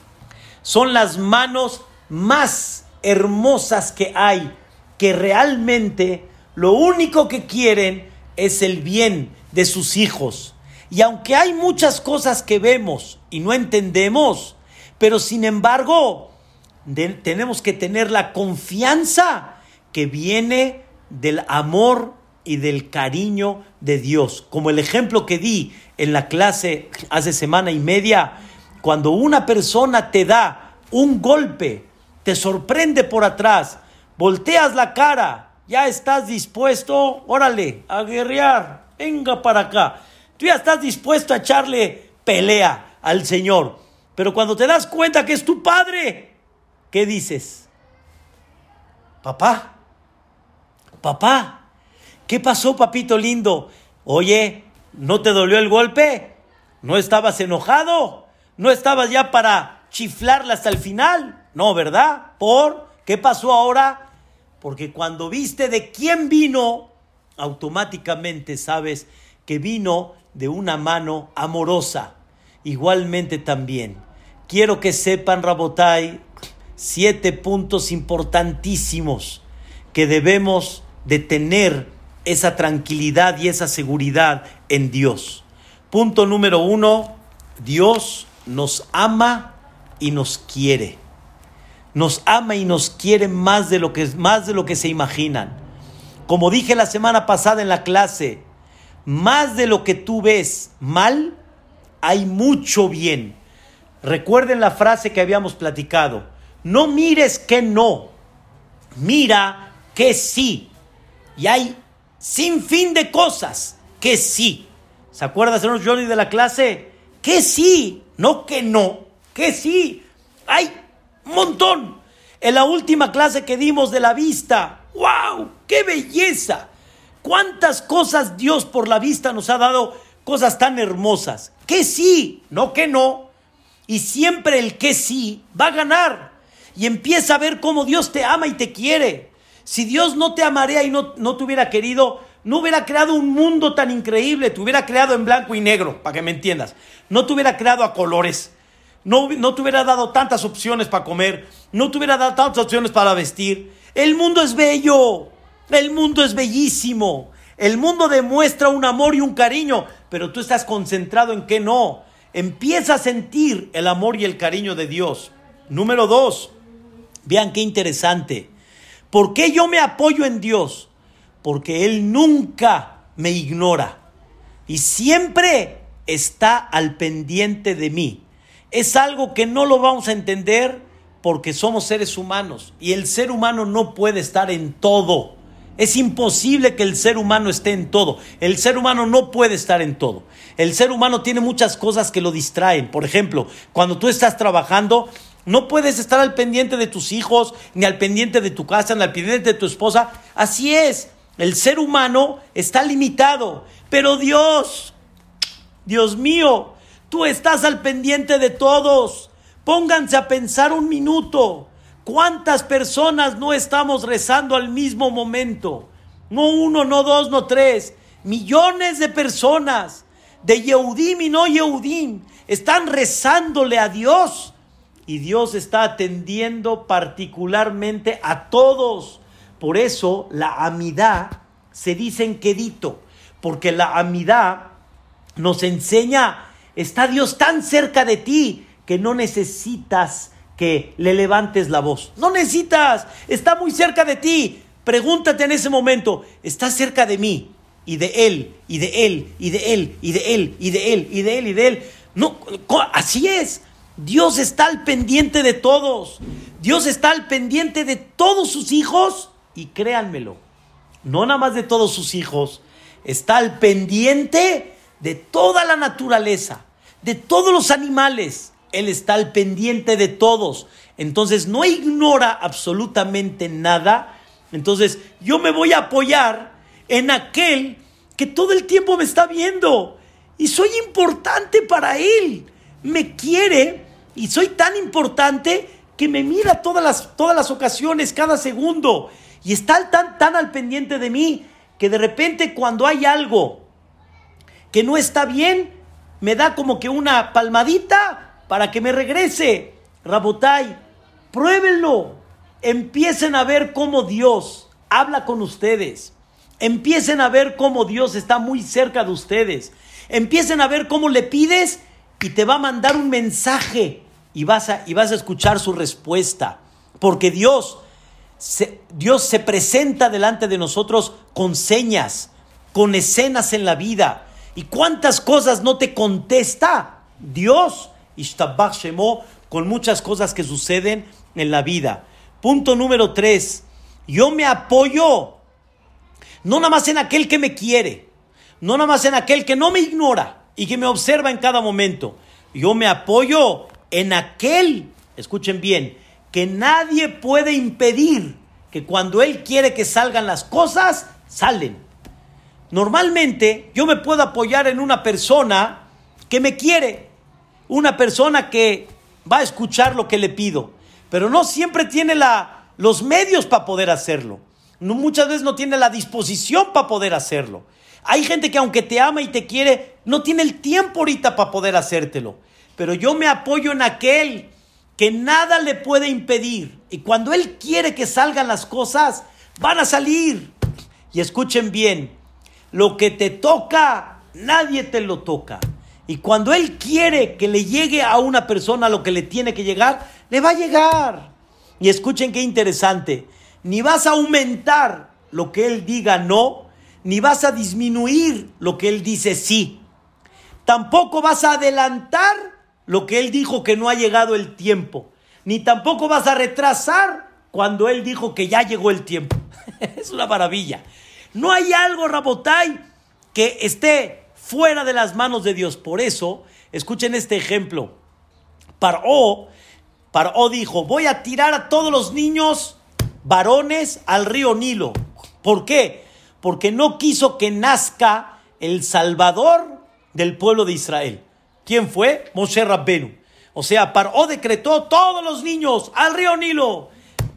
A: Son las manos más hermosas que hay, que realmente lo único que quieren es el bien de sus hijos. Y aunque hay muchas cosas que vemos y no entendemos, pero sin embargo tenemos que tener la confianza que viene del amor y del cariño de Dios. Como el ejemplo que di en la clase hace semana y media, cuando una persona te da un golpe, te sorprende por atrás, volteas la cara, ya estás dispuesto, órale, a guerrear, venga para acá. Tú ya estás dispuesto a echarle pelea al Señor. Pero cuando te das cuenta que es tu Padre, ¿qué dices? papá, papá, ¿qué pasó, papito lindo? Oye, ¿no te dolió el golpe? ¿No estabas enojado? ¿No estabas ya para chiflarla hasta el final? No, ¿verdad? ¿Por? ¿Qué pasó ahora? Porque cuando viste de quién vino, automáticamente sabes que vino de una mano amorosa. Igualmente también. Quiero que sepan, Rabotai, siete puntos importantísimos que debemos de tener esa tranquilidad y esa seguridad en Dios. Punto número uno, Dios nos ama y nos quiere. Nos ama y nos quiere más de lo que, más de lo que se imaginan. Como dije la semana pasada en la clase, más de lo que tú ves mal, hay mucho bien. Recuerden la frase que habíamos platicado. No mires que no, mira que sí. Y hay sin fin de cosas que sí. ¿Se acuerdan, señor Johnny, de la clase? Que sí, no que no, que sí. Hay un montón. En la última clase que dimos de la vista, ¡wow! ¡Qué belleza! ¿Cuántas cosas Dios por la vista nos ha dado? Cosas tan hermosas. Que sí, no que no. Y siempre el que sí va a ganar. Y empieza a ver cómo Dios te ama y te quiere. Si Dios no te amaría y no, no te hubiera querido, no hubiera creado un mundo tan increíble. Te hubiera creado en blanco y negro, para que me entiendas. No te hubiera creado a colores. No, no te hubiera dado tantas opciones para comer. No te hubiera dado tantas opciones para vestir. El mundo es bello. El mundo es bellísimo. El mundo demuestra un amor y un cariño, pero tú estás concentrado en que no. Empieza a sentir el amor y el cariño de Dios. Número dos, vean qué interesante. ¿Por qué yo me apoyo en Dios? Porque Él nunca me ignora y siempre está al pendiente de mí. Es algo que no lo vamos a entender porque somos seres humanos y el ser humano no puede estar en todo. Es imposible que el ser humano esté en todo. El ser humano no puede estar en todo. El ser humano tiene muchas cosas que lo distraen. Por ejemplo, cuando tú estás trabajando, no puedes estar al pendiente de tus hijos, ni al pendiente de tu casa, ni al pendiente de tu esposa. Así es. El ser humano está limitado. Pero Dios, Dios mío, tú estás al pendiente de todos. Pónganse a pensar un minuto. ¿Cuántas personas no estamos rezando al mismo momento? No uno, no dos, no tres. Millones de personas de Yehudim y no Yehudim están rezándole a Dios. Y Dios está atendiendo particularmente a todos. Por eso la amidad se dice en quedito. Porque la amidad nos enseña, está Dios tan cerca de ti que no necesitas que le levantes la voz. No necesitas, está muy cerca de ti. Pregúntate en ese momento, está cerca de mí y de él y de él y de él y de él y de él y de él y de él. No, así es. Dios está al pendiente de todos. Dios está al pendiente de todos sus hijos y créanmelo, no nada más de todos sus hijos, está al pendiente de toda la naturaleza, de todos los animales. Él está al pendiente de todos. Entonces no ignora absolutamente nada. Entonces yo me voy a apoyar en aquel que todo el tiempo me está viendo. Y soy importante para Él. Me quiere y soy tan importante que me mira todas las, todas las ocasiones, cada segundo. Y está tan, tan al pendiente de mí que de repente cuando hay algo que no está bien, me da como que una palmadita para que me regrese. Rabotai, pruébenlo. Empiecen a ver cómo Dios habla con ustedes. Empiecen a ver cómo Dios está muy cerca de ustedes. Empiecen a ver cómo le pides y te va a mandar un mensaje y vas a, y vas a escuchar su respuesta. Porque Dios se, Dios se presenta delante de nosotros con señas, con escenas en la vida. ¿Y cuántas cosas no te contesta Dios? Ishtabach Shemo, con muchas cosas que suceden en la vida. Punto número tres, yo me apoyo no nada más en aquel que me quiere, no nada más en aquel que no me ignora y que me observa en cada momento. Yo me apoyo en aquel, escuchen bien, que nadie puede impedir que cuando Él quiere que salgan las cosas, salen. Normalmente yo me puedo apoyar en una persona que me quiere, una persona que va a escuchar lo que le pido, pero no siempre tiene la, los medios para poder hacerlo. Muchas veces no tiene la disposición para poder hacerlo. Hay gente que aunque te ama y te quiere, no tiene el tiempo ahorita para poder hacértelo. Pero yo me apoyo en aquel que nada le puede impedir. Y cuando Él quiere que salgan las cosas, van a salir. Y escuchen bien, lo que te toca, nadie te lo toca. Y cuando Él quiere que le llegue a una persona lo que le tiene que llegar, le va a llegar. Y escuchen qué interesante, ni vas a aumentar lo que Él diga no, ni vas a disminuir lo que Él dice sí. Tampoco vas a adelantar lo que Él dijo que no ha llegado el tiempo, ni tampoco vas a retrasar cuando Él dijo que ya llegó el tiempo. es una maravilla. No hay algo, Rabotai, que esté fuera de las manos de Dios. Por eso, escuchen este ejemplo. Paró, Paró dijo, voy a tirar a todos los niños varones al río Nilo. ¿Por qué? Porque no quiso que nazca el Salvador del pueblo de Israel. ¿Quién fue? Moshe Rabbenu. O sea, Paró decretó todos los niños al río Nilo,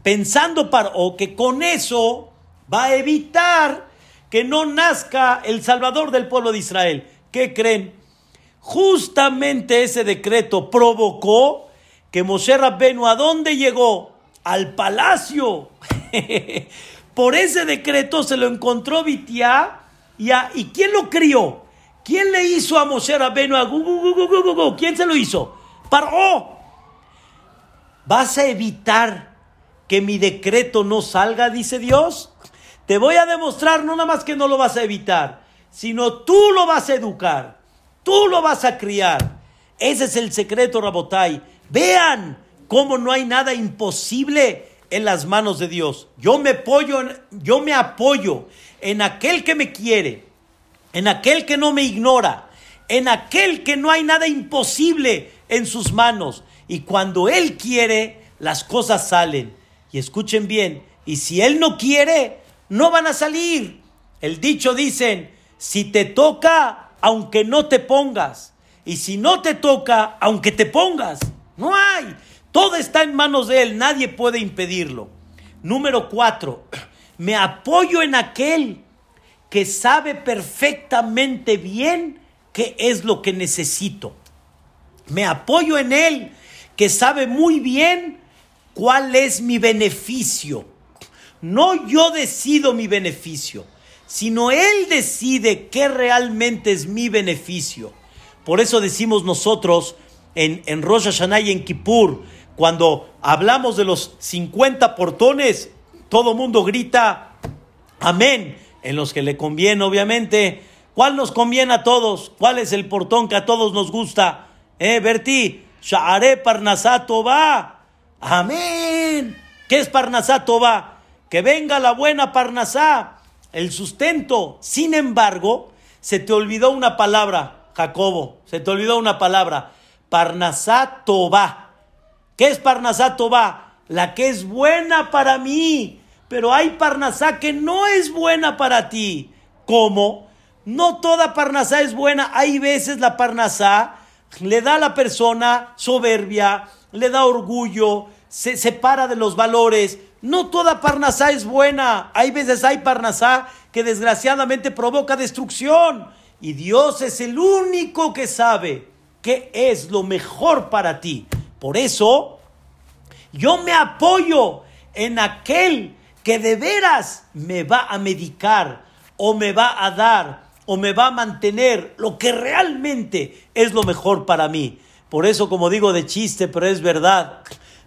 A: pensando Paró que con eso va a evitar que no nazca el Salvador del pueblo de Israel. ¿Qué creen? Justamente ese decreto provocó que Moshe Rabbenu, ¿a dónde llegó? Al palacio. Por ese decreto se lo encontró Bitiá y, ¿y quién lo crió? ¿Quién le hizo a Moshe Rabbeinu a ¿Quién se lo hizo? Paró. ¿Vas a evitar que mi decreto no salga? Dice Dios. Te voy a demostrar no nada más que no lo vas a evitar, sino tú lo vas a educar. Tú lo vas a criar. Ese es el secreto, Rabotai. Vean cómo no hay nada imposible en las manos de Dios. Yo me apoyo, yo me apoyo en aquel que me quiere en aquel que no me ignora, en aquel que no hay nada imposible en sus manos. Y cuando Él quiere, las cosas salen. Y escuchen bien, y si Él no quiere, no van a salir. El dicho dicen, si te toca, aunque no te pongas. Y si no te toca, aunque te pongas. No hay. Todo está en manos de Él, nadie puede impedirlo. Número cuatro, me apoyo en aquel que sabe perfectamente bien qué es lo que necesito. Me apoyo en Él, que sabe muy bien cuál es mi beneficio. No yo decido mi beneficio, sino Él decide qué realmente es mi beneficio. Por eso decimos nosotros en, en Rosh Hashanah y en Kippur, cuando hablamos de los 50 portones, todo mundo grita, amén en los que le conviene, obviamente. ¿Cuál nos conviene a todos? ¿Cuál es el portón que a todos nos gusta? Eh, Berti, Sha'are Parnasato va. Amén. ¿Qué es Parnasato va? Que venga la buena Parnasá, el sustento. Sin embargo, se te olvidó una palabra, Jacobo, se te olvidó una palabra. Parnasato va. ¿Qué es Parnasato va? La que es buena para mí pero hay parnasá que no es buena para ti. ¿Cómo? No toda parnasá es buena. Hay veces la parnasá le da a la persona soberbia, le da orgullo, se separa de los valores. No toda parnasá es buena. Hay veces hay parnasá que desgraciadamente provoca destrucción. Y Dios es el único que sabe qué es lo mejor para ti. Por eso, yo me apoyo en aquel que de veras me va a medicar o me va a dar o me va a mantener lo que realmente es lo mejor para mí. Por eso, como digo de chiste, pero es verdad,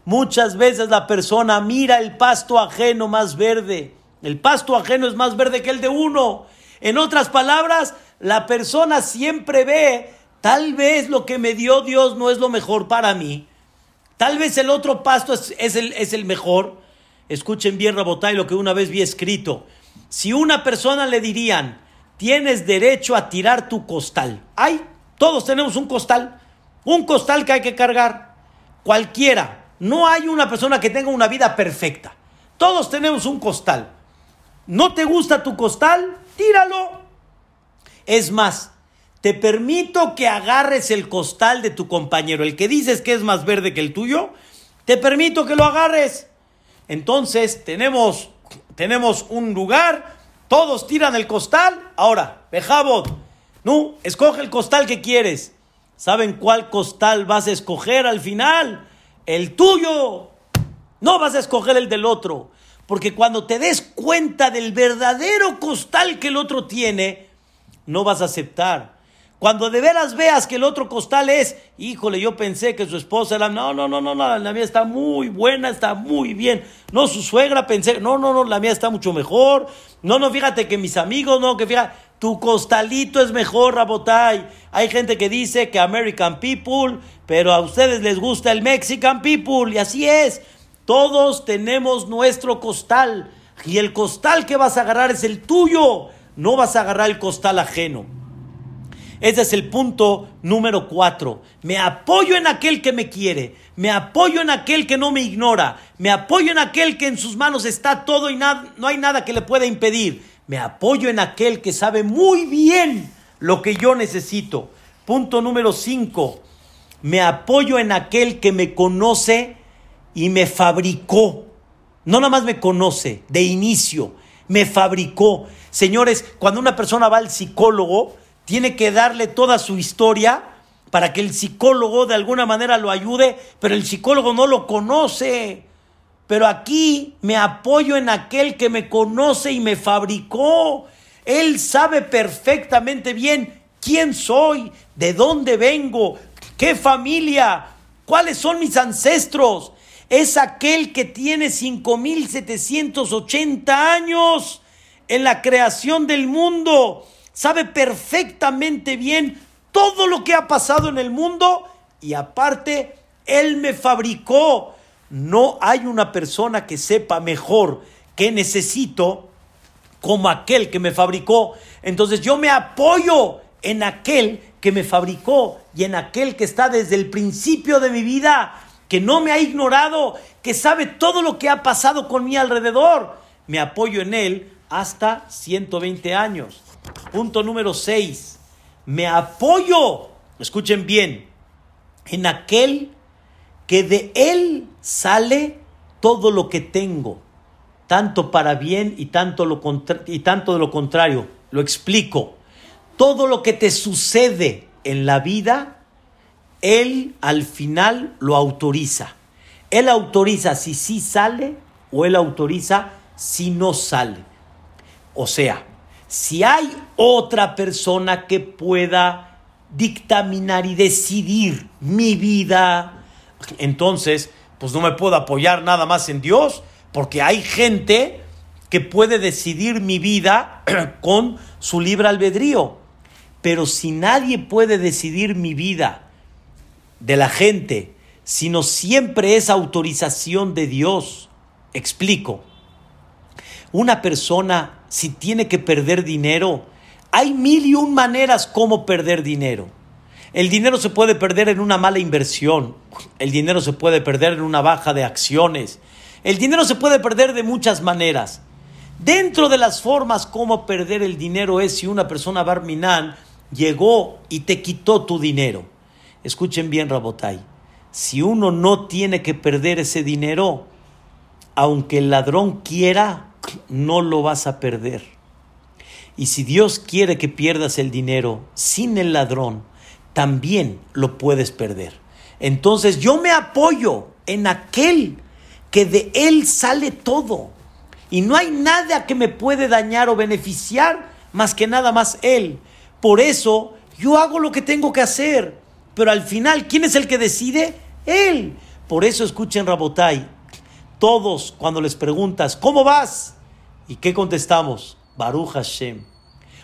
A: muchas veces la persona mira el pasto ajeno más verde. El pasto ajeno es más verde que el de uno. En otras palabras, la persona siempre ve, tal vez lo que me dio Dios no es lo mejor para mí. Tal vez el otro pasto es, el, es el mejor. Escuchen bien, Rabotay, lo que una vez vi escrito. Si una persona le dirían, tienes derecho a tirar tu costal. Ay, todos tenemos un costal. Un costal que hay que cargar. Cualquiera. No hay una persona que tenga una vida perfecta. Todos tenemos un costal. ¿No te gusta tu costal? Tíralo. Es más, te permito que agarres el costal de tu compañero, el que dices que es más verde que el tuyo, te permito que lo agarres. Entonces tenemos, tenemos un lugar, todos tiran el costal. Ahora, Bejabot, no, escoge el costal que quieres. ¿Saben cuál costal vas a escoger al final? El tuyo. No vas a escoger el del otro. Porque cuando te des cuenta del verdadero costal que el otro tiene, no vas a aceptar. Cuando de veras veas que el otro costal es, híjole, yo pensé que su esposa era, no, no, no, no, no, la mía está muy buena, está muy bien. No, su suegra pensé, no, no, no, la mía está mucho mejor. No, no, fíjate que mis amigos, no, que fíjate, tu costalito es mejor, Rabotay. Hay gente que dice que American people, pero a ustedes les gusta el Mexican people, y así es. Todos tenemos nuestro costal, y el costal que vas a agarrar es el tuyo, no vas a agarrar el costal ajeno. Ese es el punto número cuatro. Me apoyo en aquel que me quiere. Me apoyo en aquel que no me ignora. Me apoyo en aquel que en sus manos está todo y no hay nada que le pueda impedir. Me apoyo en aquel que sabe muy bien lo que yo necesito. Punto número cinco. Me apoyo en aquel que me conoce y me fabricó. No nada más me conoce de inicio, me fabricó. Señores, cuando una persona va al psicólogo, tiene que darle toda su historia para que el psicólogo de alguna manera lo ayude, pero el psicólogo no lo conoce. Pero aquí me apoyo en aquel que me conoce y me fabricó. Él sabe perfectamente bien quién soy, de dónde vengo, qué familia, cuáles son mis ancestros. Es aquel que tiene 5780 años en la creación del mundo sabe perfectamente bien todo lo que ha pasado en el mundo y aparte, Él me fabricó. No hay una persona que sepa mejor qué necesito como aquel que me fabricó. Entonces yo me apoyo en aquel que me fabricó y en aquel que está desde el principio de mi vida, que no me ha ignorado, que sabe todo lo que ha pasado con mi alrededor. Me apoyo en él hasta 120 años. Punto número 6. Me apoyo, escuchen bien, en aquel que de él sale todo lo que tengo, tanto para bien y tanto, lo y tanto de lo contrario. Lo explico. Todo lo que te sucede en la vida, él al final lo autoriza. Él autoriza si sí sale o él autoriza si no sale. O sea, si hay otra persona que pueda dictaminar y decidir mi vida, entonces, pues no me puedo apoyar nada más en Dios, porque hay gente que puede decidir mi vida con su libre albedrío. Pero si nadie puede decidir mi vida de la gente, sino siempre es autorización de Dios, explico. Una persona si tiene que perder dinero, hay mil y un maneras como perder dinero. El dinero se puede perder en una mala inversión, el dinero se puede perder en una baja de acciones, el dinero se puede perder de muchas maneras. Dentro de las formas como perder el dinero es si una persona barminán llegó y te quitó tu dinero. Escuchen bien, Rabotai. Si uno no tiene que perder ese dinero, aunque el ladrón quiera, no lo vas a perder. Y si Dios quiere que pierdas el dinero sin el ladrón, también lo puedes perder. Entonces yo me apoyo en aquel que de él sale todo. Y no hay nada que me puede dañar o beneficiar más que nada más él. Por eso yo hago lo que tengo que hacer. Pero al final, ¿quién es el que decide? Él. Por eso escuchen Rabotai. Todos cuando les preguntas, ¿cómo vas? ¿Y qué contestamos? Baruch Hashem.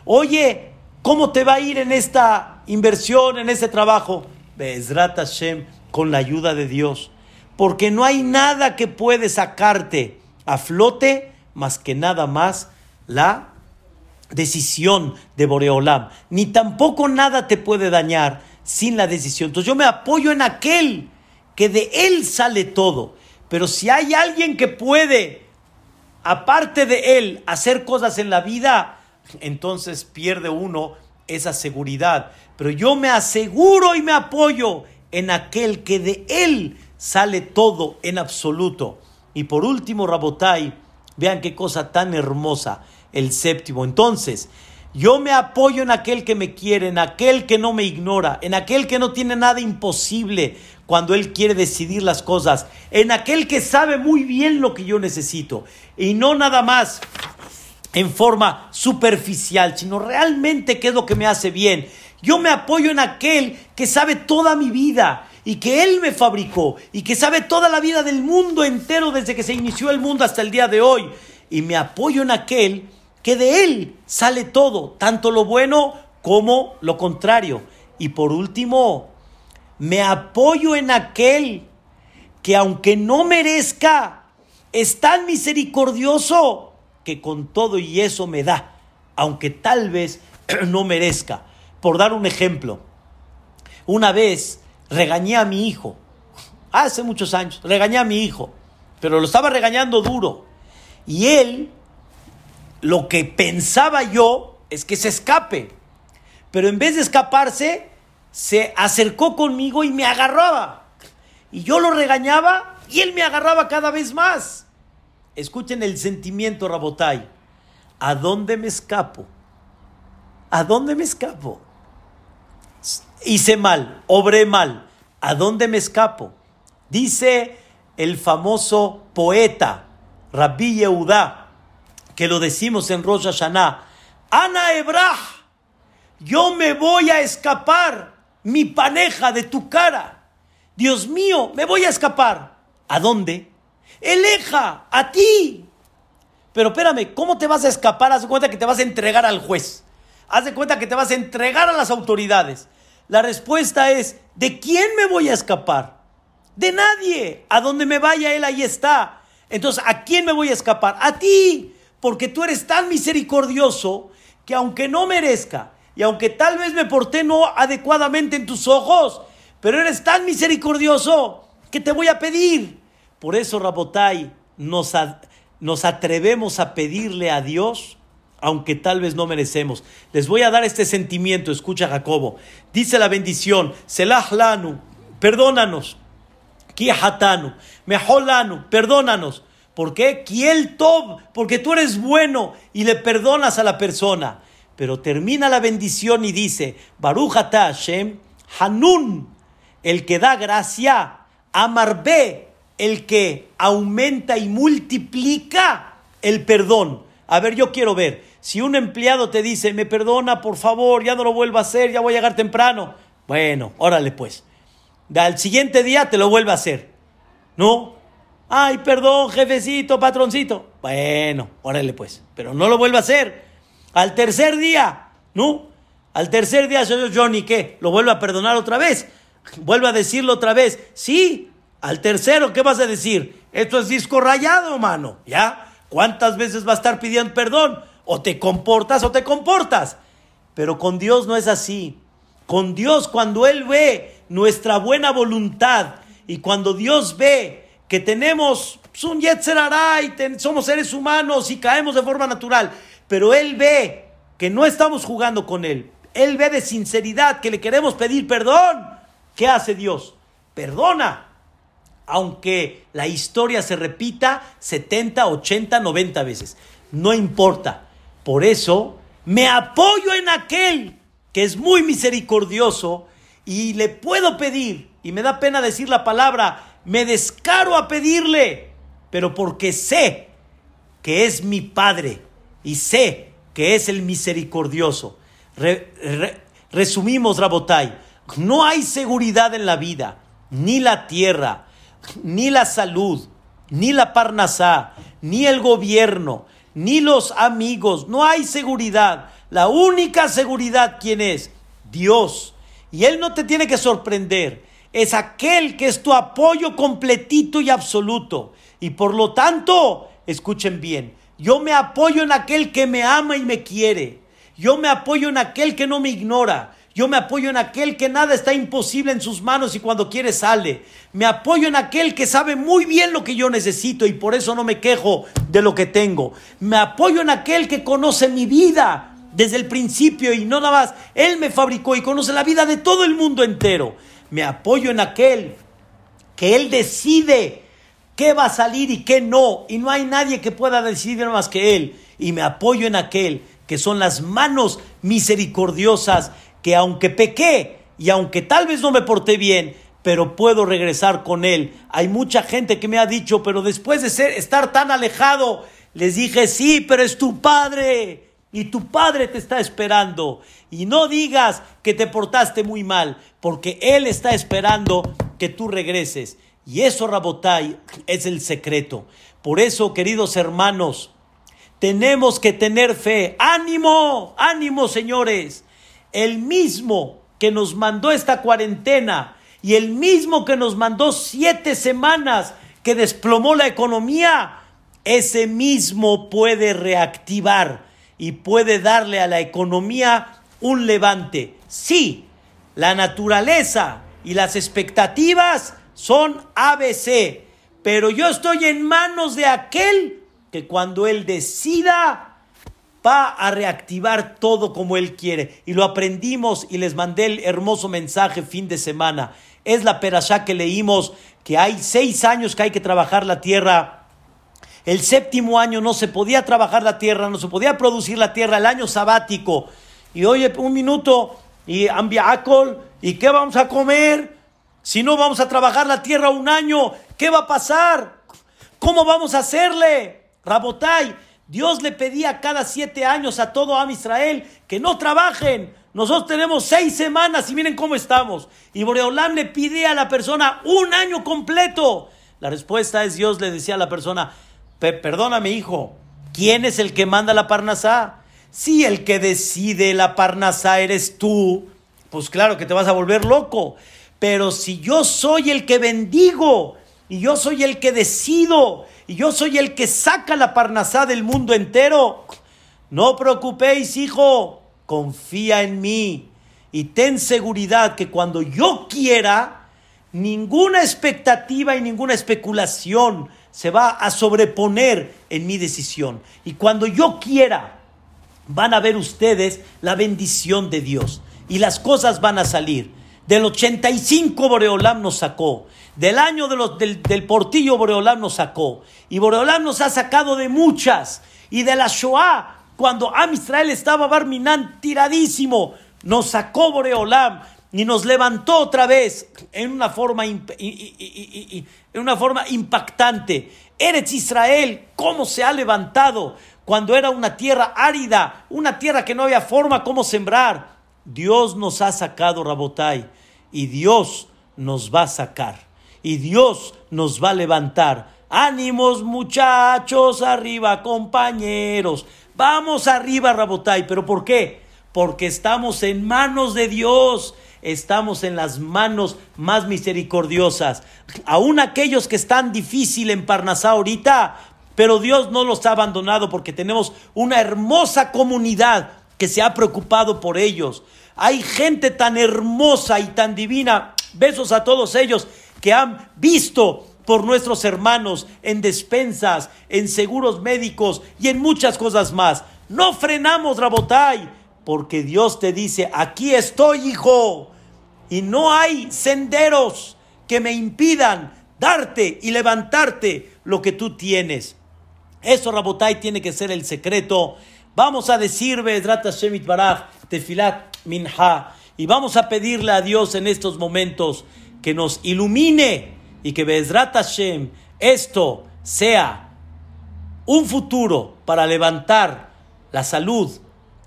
A: Oye, ¿cómo te va a ir en esta inversión, en este trabajo? Bezrat Hashem, con la ayuda de Dios. Porque no hay nada que puede sacarte a flote más que nada más la decisión de Boreolam. Ni tampoco nada te puede dañar sin la decisión. Entonces yo me apoyo en aquel que de él sale todo. Pero si hay alguien que puede aparte de él, hacer cosas en la vida, entonces pierde uno esa seguridad. Pero yo me aseguro y me apoyo en aquel que de él sale todo en absoluto. Y por último, Rabotai, vean qué cosa tan hermosa, el séptimo. Entonces, yo me apoyo en aquel que me quiere, en aquel que no me ignora, en aquel que no tiene nada imposible cuando él quiere decidir las cosas, en aquel que sabe muy bien lo que yo necesito y no nada más en forma superficial, sino realmente qué es lo que me hace bien. Yo me apoyo en aquel que sabe toda mi vida y que Él me fabricó y que sabe toda la vida del mundo entero desde que se inició el mundo hasta el día de hoy. Y me apoyo en aquel que de Él sale todo, tanto lo bueno como lo contrario. Y por último, me apoyo en aquel que aunque no merezca, es tan misericordioso que con todo y eso me da, aunque tal vez no merezca. Por dar un ejemplo, una vez regañé a mi hijo, hace muchos años, regañé a mi hijo, pero lo estaba regañando duro. Y él, lo que pensaba yo es que se escape, pero en vez de escaparse, se acercó conmigo y me agarraba. Y yo lo regañaba y él me agarraba cada vez más. Escuchen el sentimiento, Rabotai. ¿A dónde me escapo? ¿A dónde me escapo? hice mal, obré mal. ¿A dónde me escapo? Dice el famoso poeta Rabbi Yehudá, que lo decimos en Rosh Hashanah, Ana Ebrah, yo me voy a escapar, mi paneja de tu cara. Dios mío, me voy a escapar. ¿A dónde? Eleja, a ti. Pero espérame, ¿cómo te vas a escapar? Haz de cuenta que te vas a entregar al juez. Haz de cuenta que te vas a entregar a las autoridades. La respuesta es, ¿de quién me voy a escapar? De nadie. A donde me vaya él, ahí está. Entonces, ¿a quién me voy a escapar? A ti. Porque tú eres tan misericordioso que aunque no merezca y aunque tal vez me porté no adecuadamente en tus ojos, pero eres tan misericordioso que te voy a pedir. Por eso, Rabotai, nos, nos atrevemos a pedirle a Dios aunque tal vez no merecemos. Les voy a dar este sentimiento, escucha Jacobo. Dice la bendición, Selah lanu, perdónanos. Kihatanu, Meholanu, perdónanos. ¿Por qué? Kiel Tov, porque tú eres bueno y le perdonas a la persona. Pero termina la bendición y dice, Baruch Hashem, Hanun, el que da gracia, Amarbe, el que aumenta y multiplica el perdón. A ver, yo quiero ver. Si un empleado te dice, me perdona, por favor, ya no lo vuelvo a hacer, ya voy a llegar temprano. Bueno, órale pues. Al siguiente día te lo vuelve a hacer. ¿No? Ay, perdón, jefecito, patroncito. Bueno, órale pues. Pero no lo vuelve a hacer. Al tercer día, ¿no? Al tercer día, señor Johnny, ¿qué? ¿Lo vuelve a perdonar otra vez? Vuelve a decirlo otra vez. Sí. Al tercero, ¿qué vas a decir? Esto es disco rayado, mano. ¿Ya? ¿Cuántas veces va a estar pidiendo perdón? O te comportas o te comportas. Pero con Dios no es así. Con Dios, cuando Él ve nuestra buena voluntad y cuando Dios ve que tenemos un yetzer y somos seres humanos y caemos de forma natural, pero Él ve que no estamos jugando con Él. Él ve de sinceridad que le queremos pedir perdón. ¿Qué hace Dios? Perdona aunque la historia se repita 70, 80, 90 veces. No importa. Por eso me apoyo en aquel que es muy misericordioso y le puedo pedir, y me da pena decir la palabra, me descaro a pedirle, pero porque sé que es mi Padre y sé que es el misericordioso. resumimos, Rabotai, no hay seguridad en la vida, ni la tierra, ni la salud, ni la parnasá, ni el gobierno, ni los amigos. No hay seguridad. La única seguridad, ¿quién es? Dios. Y Él no te tiene que sorprender. Es aquel que es tu apoyo completito y absoluto. Y por lo tanto, escuchen bien, yo me apoyo en aquel que me ama y me quiere. Yo me apoyo en aquel que no me ignora. Yo me apoyo en aquel que nada está imposible en sus manos y cuando quiere sale. Me apoyo en aquel que sabe muy bien lo que yo necesito y por eso no me quejo de lo que tengo. Me apoyo en aquel que conoce mi vida desde el principio y no nada más. Él me fabricó y conoce la vida de todo el mundo entero. Me apoyo en aquel que él decide qué va a salir y qué no. Y no hay nadie que pueda decidir más que él. Y me apoyo en aquel que son las manos misericordiosas que aunque pequé y aunque tal vez no me porté bien, pero puedo regresar con él. Hay mucha gente que me ha dicho, pero después de ser, estar tan alejado, les dije, sí, pero es tu padre. Y tu padre te está esperando. Y no digas que te portaste muy mal, porque Él está esperando que tú regreses. Y eso, Rabotai, es el secreto. Por eso, queridos hermanos, tenemos que tener fe. Ánimo, ánimo, señores el mismo que nos mandó esta cuarentena y el mismo que nos mandó siete semanas que desplomó la economía, ese mismo puede reactivar y puede darle a la economía un levante. Sí, la naturaleza y las expectativas son ABC, pero yo estoy en manos de aquel que cuando él decida va a reactivar todo como Él quiere. Y lo aprendimos y les mandé el hermoso mensaje fin de semana. Es la perashá que leímos, que hay seis años que hay que trabajar la tierra. El séptimo año no se podía trabajar la tierra, no se podía producir la tierra, el año sabático. Y oye, un minuto, y ambiacol, ¿y qué vamos a comer? Si no vamos a trabajar la tierra un año, ¿qué va a pasar? ¿Cómo vamos a hacerle? Rabotai, Dios le pedía cada siete años a todo Am Israel que no trabajen. Nosotros tenemos seis semanas y miren cómo estamos. Y Boreolam le pide a la persona un año completo. La respuesta es Dios le decía a la persona, perdóname hijo, ¿quién es el que manda la parnasá? Si el que decide la parnasá eres tú, pues claro que te vas a volver loco. Pero si yo soy el que bendigo y yo soy el que decido y yo soy el que saca la parnasá del mundo entero. No preocupéis, hijo, confía en mí y ten seguridad que cuando yo quiera, ninguna expectativa y ninguna especulación se va a sobreponer en mi decisión. Y cuando yo quiera, van a ver ustedes la bendición de Dios y las cosas van a salir. Del 85 Boreolam nos sacó. Del año de los, del, portillo Boreolam nos sacó. Y Boreolam nos ha sacado de muchas. Y de la Shoah, cuando Am Israel estaba Barminan tiradísimo, nos sacó Boreolam y nos levantó otra vez en una forma, en una forma impactante. Eretz Israel, cómo se ha levantado cuando era una tierra árida, una tierra que no había forma como sembrar. Dios nos ha sacado, Rabotai, y Dios nos va a sacar y Dios nos va a levantar. Ánimos muchachos, arriba compañeros. Vamos arriba, Rabotai. ¿Pero por qué? Porque estamos en manos de Dios. Estamos en las manos más misericordiosas. Aún aquellos que están difícil en Parnasá ahorita, pero Dios no los ha abandonado porque tenemos una hermosa comunidad que se ha preocupado por ellos. Hay gente tan hermosa y tan divina. Besos a todos ellos que han visto por nuestros hermanos en despensas, en seguros médicos y en muchas cosas más. No frenamos, Rabotai, porque Dios te dice, aquí estoy, hijo, y no hay senderos que me impidan darte y levantarte lo que tú tienes. Eso, Rabotai, tiene que ser el secreto. Vamos a decir, Bedrata Shemit Baraj, Tefilat Minha, y vamos a pedirle a Dios en estos momentos que nos ilumine y que Bezrat Hashem esto sea un futuro para levantar la salud,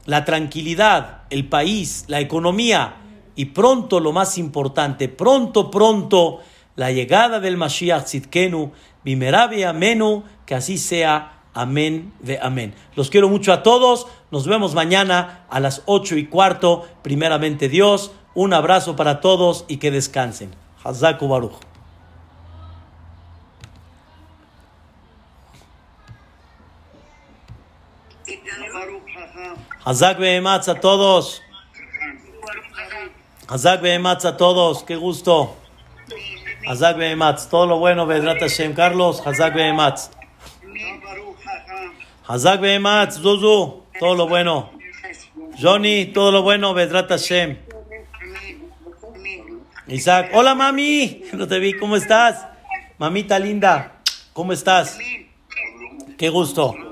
A: la tranquilidad, el país, la economía y pronto lo más importante, pronto, pronto la llegada del Mashiach Tzidkenu, Bimerabe Amenu, que así sea. Amén de amén. Los quiero mucho a todos. Nos vemos mañana a las ocho y cuarto. Primeramente Dios. Un abrazo para todos y que descansen. Hazaku Baruch. Hazak a todos. Hazak Behematz a todos, qué gusto. Hazak Behematz, todo lo bueno, Vedrat Hashem. Carlos, Hazak Behematz. Hazak Behematz, Zuzu, todo lo bueno. Johnny, todo lo bueno, Vedrat Hashem. Isaac, hola mami, no te vi, ¿cómo estás? Mamita linda, ¿cómo estás? Qué gusto.